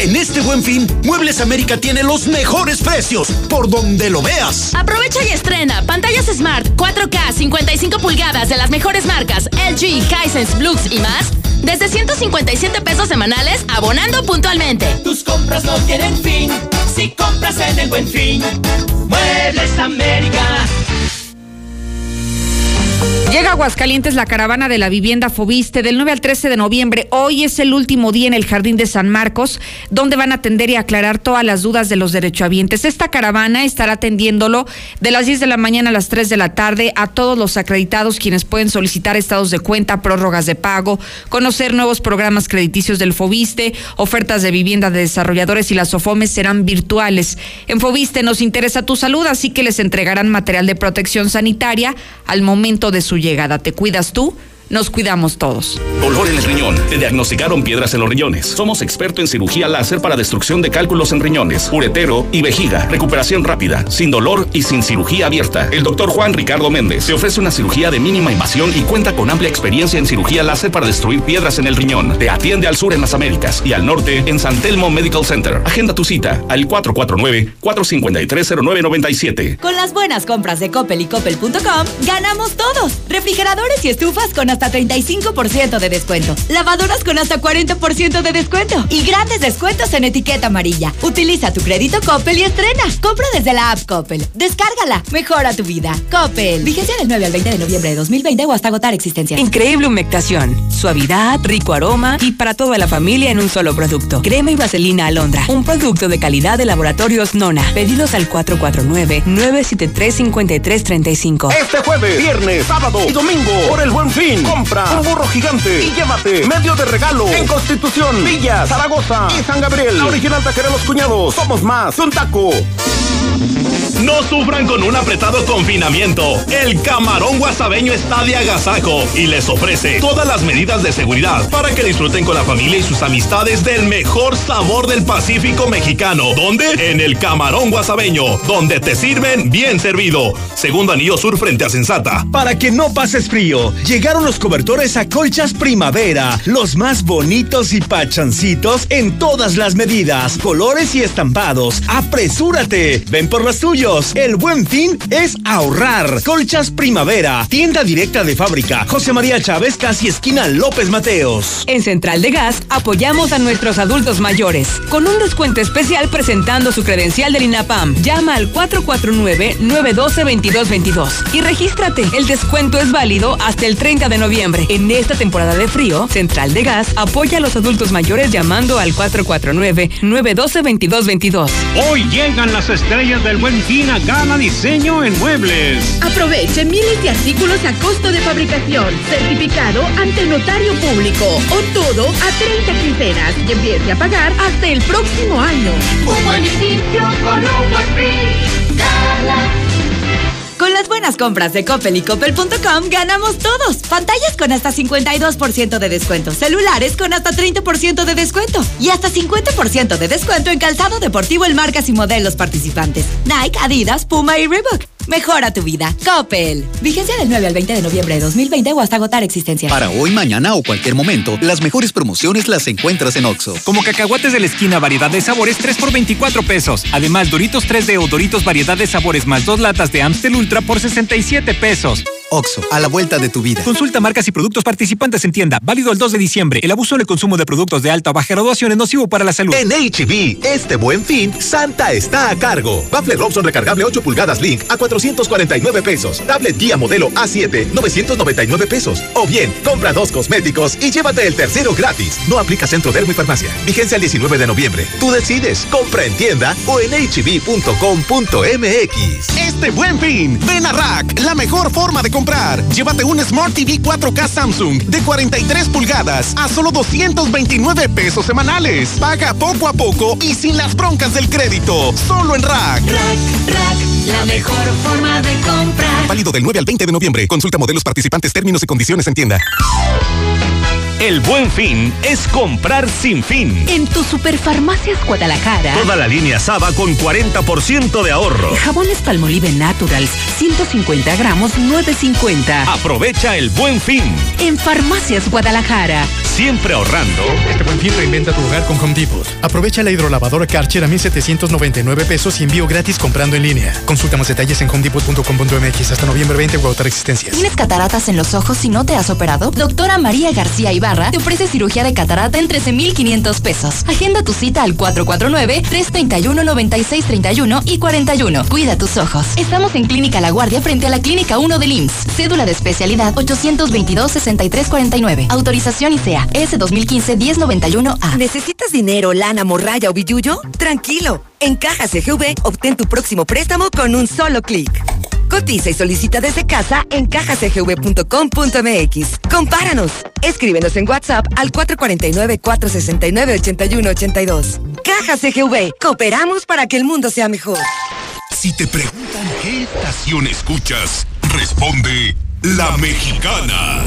En este buen fin, Muebles América tiene los mejores precios, por donde lo veas. Aprovecha y estrena pantallas Smart 4K 55 pulgadas de las mejores marcas LG, Hisense, Blux y más desde 157 pesos semanales abonando puntualmente. Tus compras no tienen fin si compras en el buen fin. Muebles América. Llega a Aguascalientes la caravana de la vivienda Fobiste del 9 al 13 de noviembre. Hoy es el último día en el Jardín de San Marcos, donde van a atender y aclarar todas las dudas de los derechohabientes. Esta caravana estará atendiéndolo de las 10 de la mañana a las 3 de la tarde a todos los acreditados quienes pueden solicitar estados de cuenta, prórrogas de pago, conocer nuevos programas crediticios del Fobiste, ofertas de vivienda de desarrolladores y las OFOMES serán virtuales. En Fobiste nos interesa tu salud, así que les entregarán material de protección sanitaria al momento de su llegada. ¿Te cuidas tú? Nos cuidamos todos. Dolor en el riñón. Te diagnosticaron piedras en los riñones. Somos expertos en cirugía láser para destrucción de cálculos en riñones, uretero y vejiga. Recuperación rápida, sin dolor y sin cirugía abierta. El doctor Juan Ricardo Méndez te ofrece una cirugía de mínima invasión y cuenta con amplia experiencia en cirugía láser para destruir piedras en el riñón. Te atiende al sur en las Américas y al norte en San Telmo Medical Center. Agenda tu cita al 449-453-0997. Con las buenas compras de Coppel y Coppel.com, ganamos todos. Refrigeradores y estufas con hasta 35% de descuento. Lavadoras con hasta 40% de descuento. Y grandes descuentos en etiqueta amarilla. Utiliza tu crédito Coppel y estrena. Compra desde la app Coppel. Descárgala. Mejora tu vida. Coppel. Vigencia del 9 al 20 de noviembre de 2020 o hasta agotar existencia. Increíble humectación, suavidad, rico aroma y para toda la familia en un solo producto. Crema y vaselina alondra, un producto de calidad de laboratorios Nona. Pedidos al 449-973-5335. Este jueves, viernes, sábado y domingo, por el buen fin, compra un burro gigante y llévate medio de regalo en Constitución, Villa, Zaragoza y San Gabriel. La original taquera Los Cuñados. Somos más, un taco. No sufran con un apretado confinamiento. El camarón guasabeño está de agasajo y les ofrece todas las medidas de seguridad para que disfruten con la familia y sus amistades del mejor sabor del Pacífico mexicano. ¿Dónde? En el camarón guasabeño, donde te sirven bien servido. Segundo anillo sur frente a Sensata. Para que no pases frío, llegaron los cobertores a colchas primavera, los más bonitos y pachancitos en todas las medidas, colores y estampados. Apresúrate, por los tuyos. El buen fin es ahorrar. Colchas Primavera, tienda directa de fábrica. José María Chávez, casi esquina López Mateos. En Central de Gas apoyamos a nuestros adultos mayores con un descuento especial presentando su credencial del INAPAM. Llama al 449-912-2222 y regístrate. El descuento es válido hasta el 30 de noviembre. En esta temporada de frío, Central de Gas apoya a los adultos mayores llamando al 449-912-2222. Hoy llegan las estrellas del buen fin Gana Diseño en Muebles. Aproveche miles de artículos a costo de fabricación, certificado ante notario público o todo a 30 quincenas y empiece a pagar hasta el próximo año. Un buen inicio con un buen fin. Con las buenas compras de Coppel y Coppel.com ganamos todos. Pantallas con hasta 52% de descuento. Celulares con hasta 30% de descuento. Y hasta 50% de descuento en calzado deportivo en marcas y modelos participantes. Nike, Adidas, Puma y Reebok. Mejora tu vida. Coppel. Vigencia del 9 al 20 de noviembre de 2020 o hasta agotar existencia. Para hoy, mañana o cualquier momento, las mejores promociones las encuentras en Oxo. Como cacahuates de la esquina, variedad de sabores, 3 por 24 pesos. Además, Doritos 3D o Doritos variedad de sabores más dos latas de Amstel Ultra por 67 pesos. Oxo, a la vuelta de tu vida. Consulta marcas y productos participantes en tienda. Válido el 2 de diciembre. El abuso en el consumo de productos de alta o baja graduación es nocivo para la salud. En HB, este buen fin, Santa está a cargo. Bafle Robson recargable 8 pulgadas Link a 449 pesos. Tablet Guía modelo A7, 999 pesos. O bien, compra dos cosméticos y llévate el tercero gratis. No aplica Centro Dermo y Farmacia. Vigencia el 19 de noviembre. Tú decides. Compra en tienda o en hb.com.mx. Este buen fin, ven a Rack, la mejor forma de comprar. Llévate un Smart TV 4K Samsung de 43 pulgadas a solo 229 pesos semanales. Paga poco a poco y sin las broncas del crédito. Solo en Rack. Rack, Rack, la mejor forma de comprar. Válido del 9 al 20 de noviembre. Consulta modelos participantes, términos y condiciones en tienda. El buen fin es comprar sin fin. En tu Superfarmacias Guadalajara. Toda la línea Saba con 40% de ahorro. Jabones Palmolive Naturals, 150 gramos, 9.50. Aprovecha el buen fin. En Farmacias Guadalajara. Siempre ahorrando. Este buen fin reinventa tu hogar con Home Depot. Aprovecha la hidrolavadora Karcher a 1,799 pesos y envío gratis comprando en línea. Consulta más detalles en homedepot.com.mx hasta noviembre 20 o agotar existencias. ¿Tienes cataratas en los ojos y no te has operado? Doctora María García Te ofrece cirugía de catarata en 13,500 pesos. Agenda tu cita al 449-331-9631 y 41. Cuida tus ojos. Estamos en Clínica La Guardia frente a la Clínica 1 del IMSS. Cédula de especialidad 822-6349. Autorización ICEA S 2015-1091A. ¿Necesitas dinero, lana, morralla o billuyo? Tranquilo. En Caja CGV obtén tu próximo préstamo con un solo clic. Cotiza y solicita desde casa en cajacgv.com.mx. Compáranos. Escríbenos en WhatsApp al 449-469-8182. Caja CGV. Cooperamos para que el mundo sea mejor. Si te preguntan qué estación escuchas, responde La Mexicana.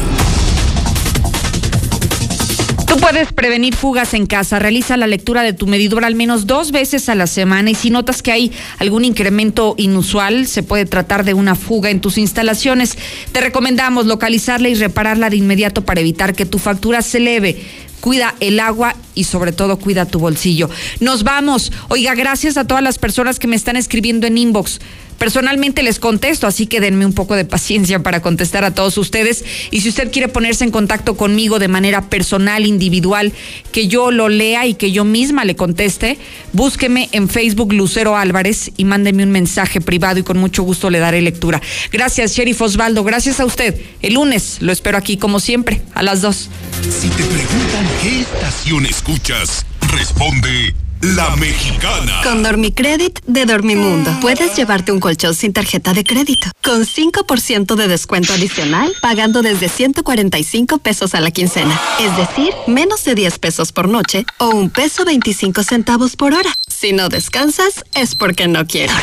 Tú puedes prevenir fugas en casa. Realiza la lectura de tu medidor al menos dos veces a la semana y si notas que hay algún incremento inusual, se puede tratar de una fuga en tus instalaciones. Te recomendamos localizarla y repararla de inmediato para evitar que tu factura se eleve cuida el agua y sobre todo cuida tu bolsillo. Nos vamos. Oiga, gracias a todas las personas que me están escribiendo en inbox. Personalmente les contesto, así que denme un poco de paciencia para contestar a todos ustedes. Y si usted quiere ponerse en contacto conmigo de manera personal, individual, que yo lo lea y que yo misma le conteste, búsqueme en Facebook Lucero Álvarez y mándeme un mensaje privado y con mucho gusto le daré lectura. Gracias, Sheriff Osvaldo. Gracias a usted. El lunes lo espero aquí como siempre, a las dos. Si te preguntan qué estación escuchas, responde La Mexicana. Con Dormicredit de Dormimundo puedes llevarte un colchón sin tarjeta de crédito con 5% de descuento adicional pagando desde 145 pesos a la quincena. Es decir, menos de 10 pesos por noche o un peso 25 centavos por hora. Si no descansas es porque no quiero.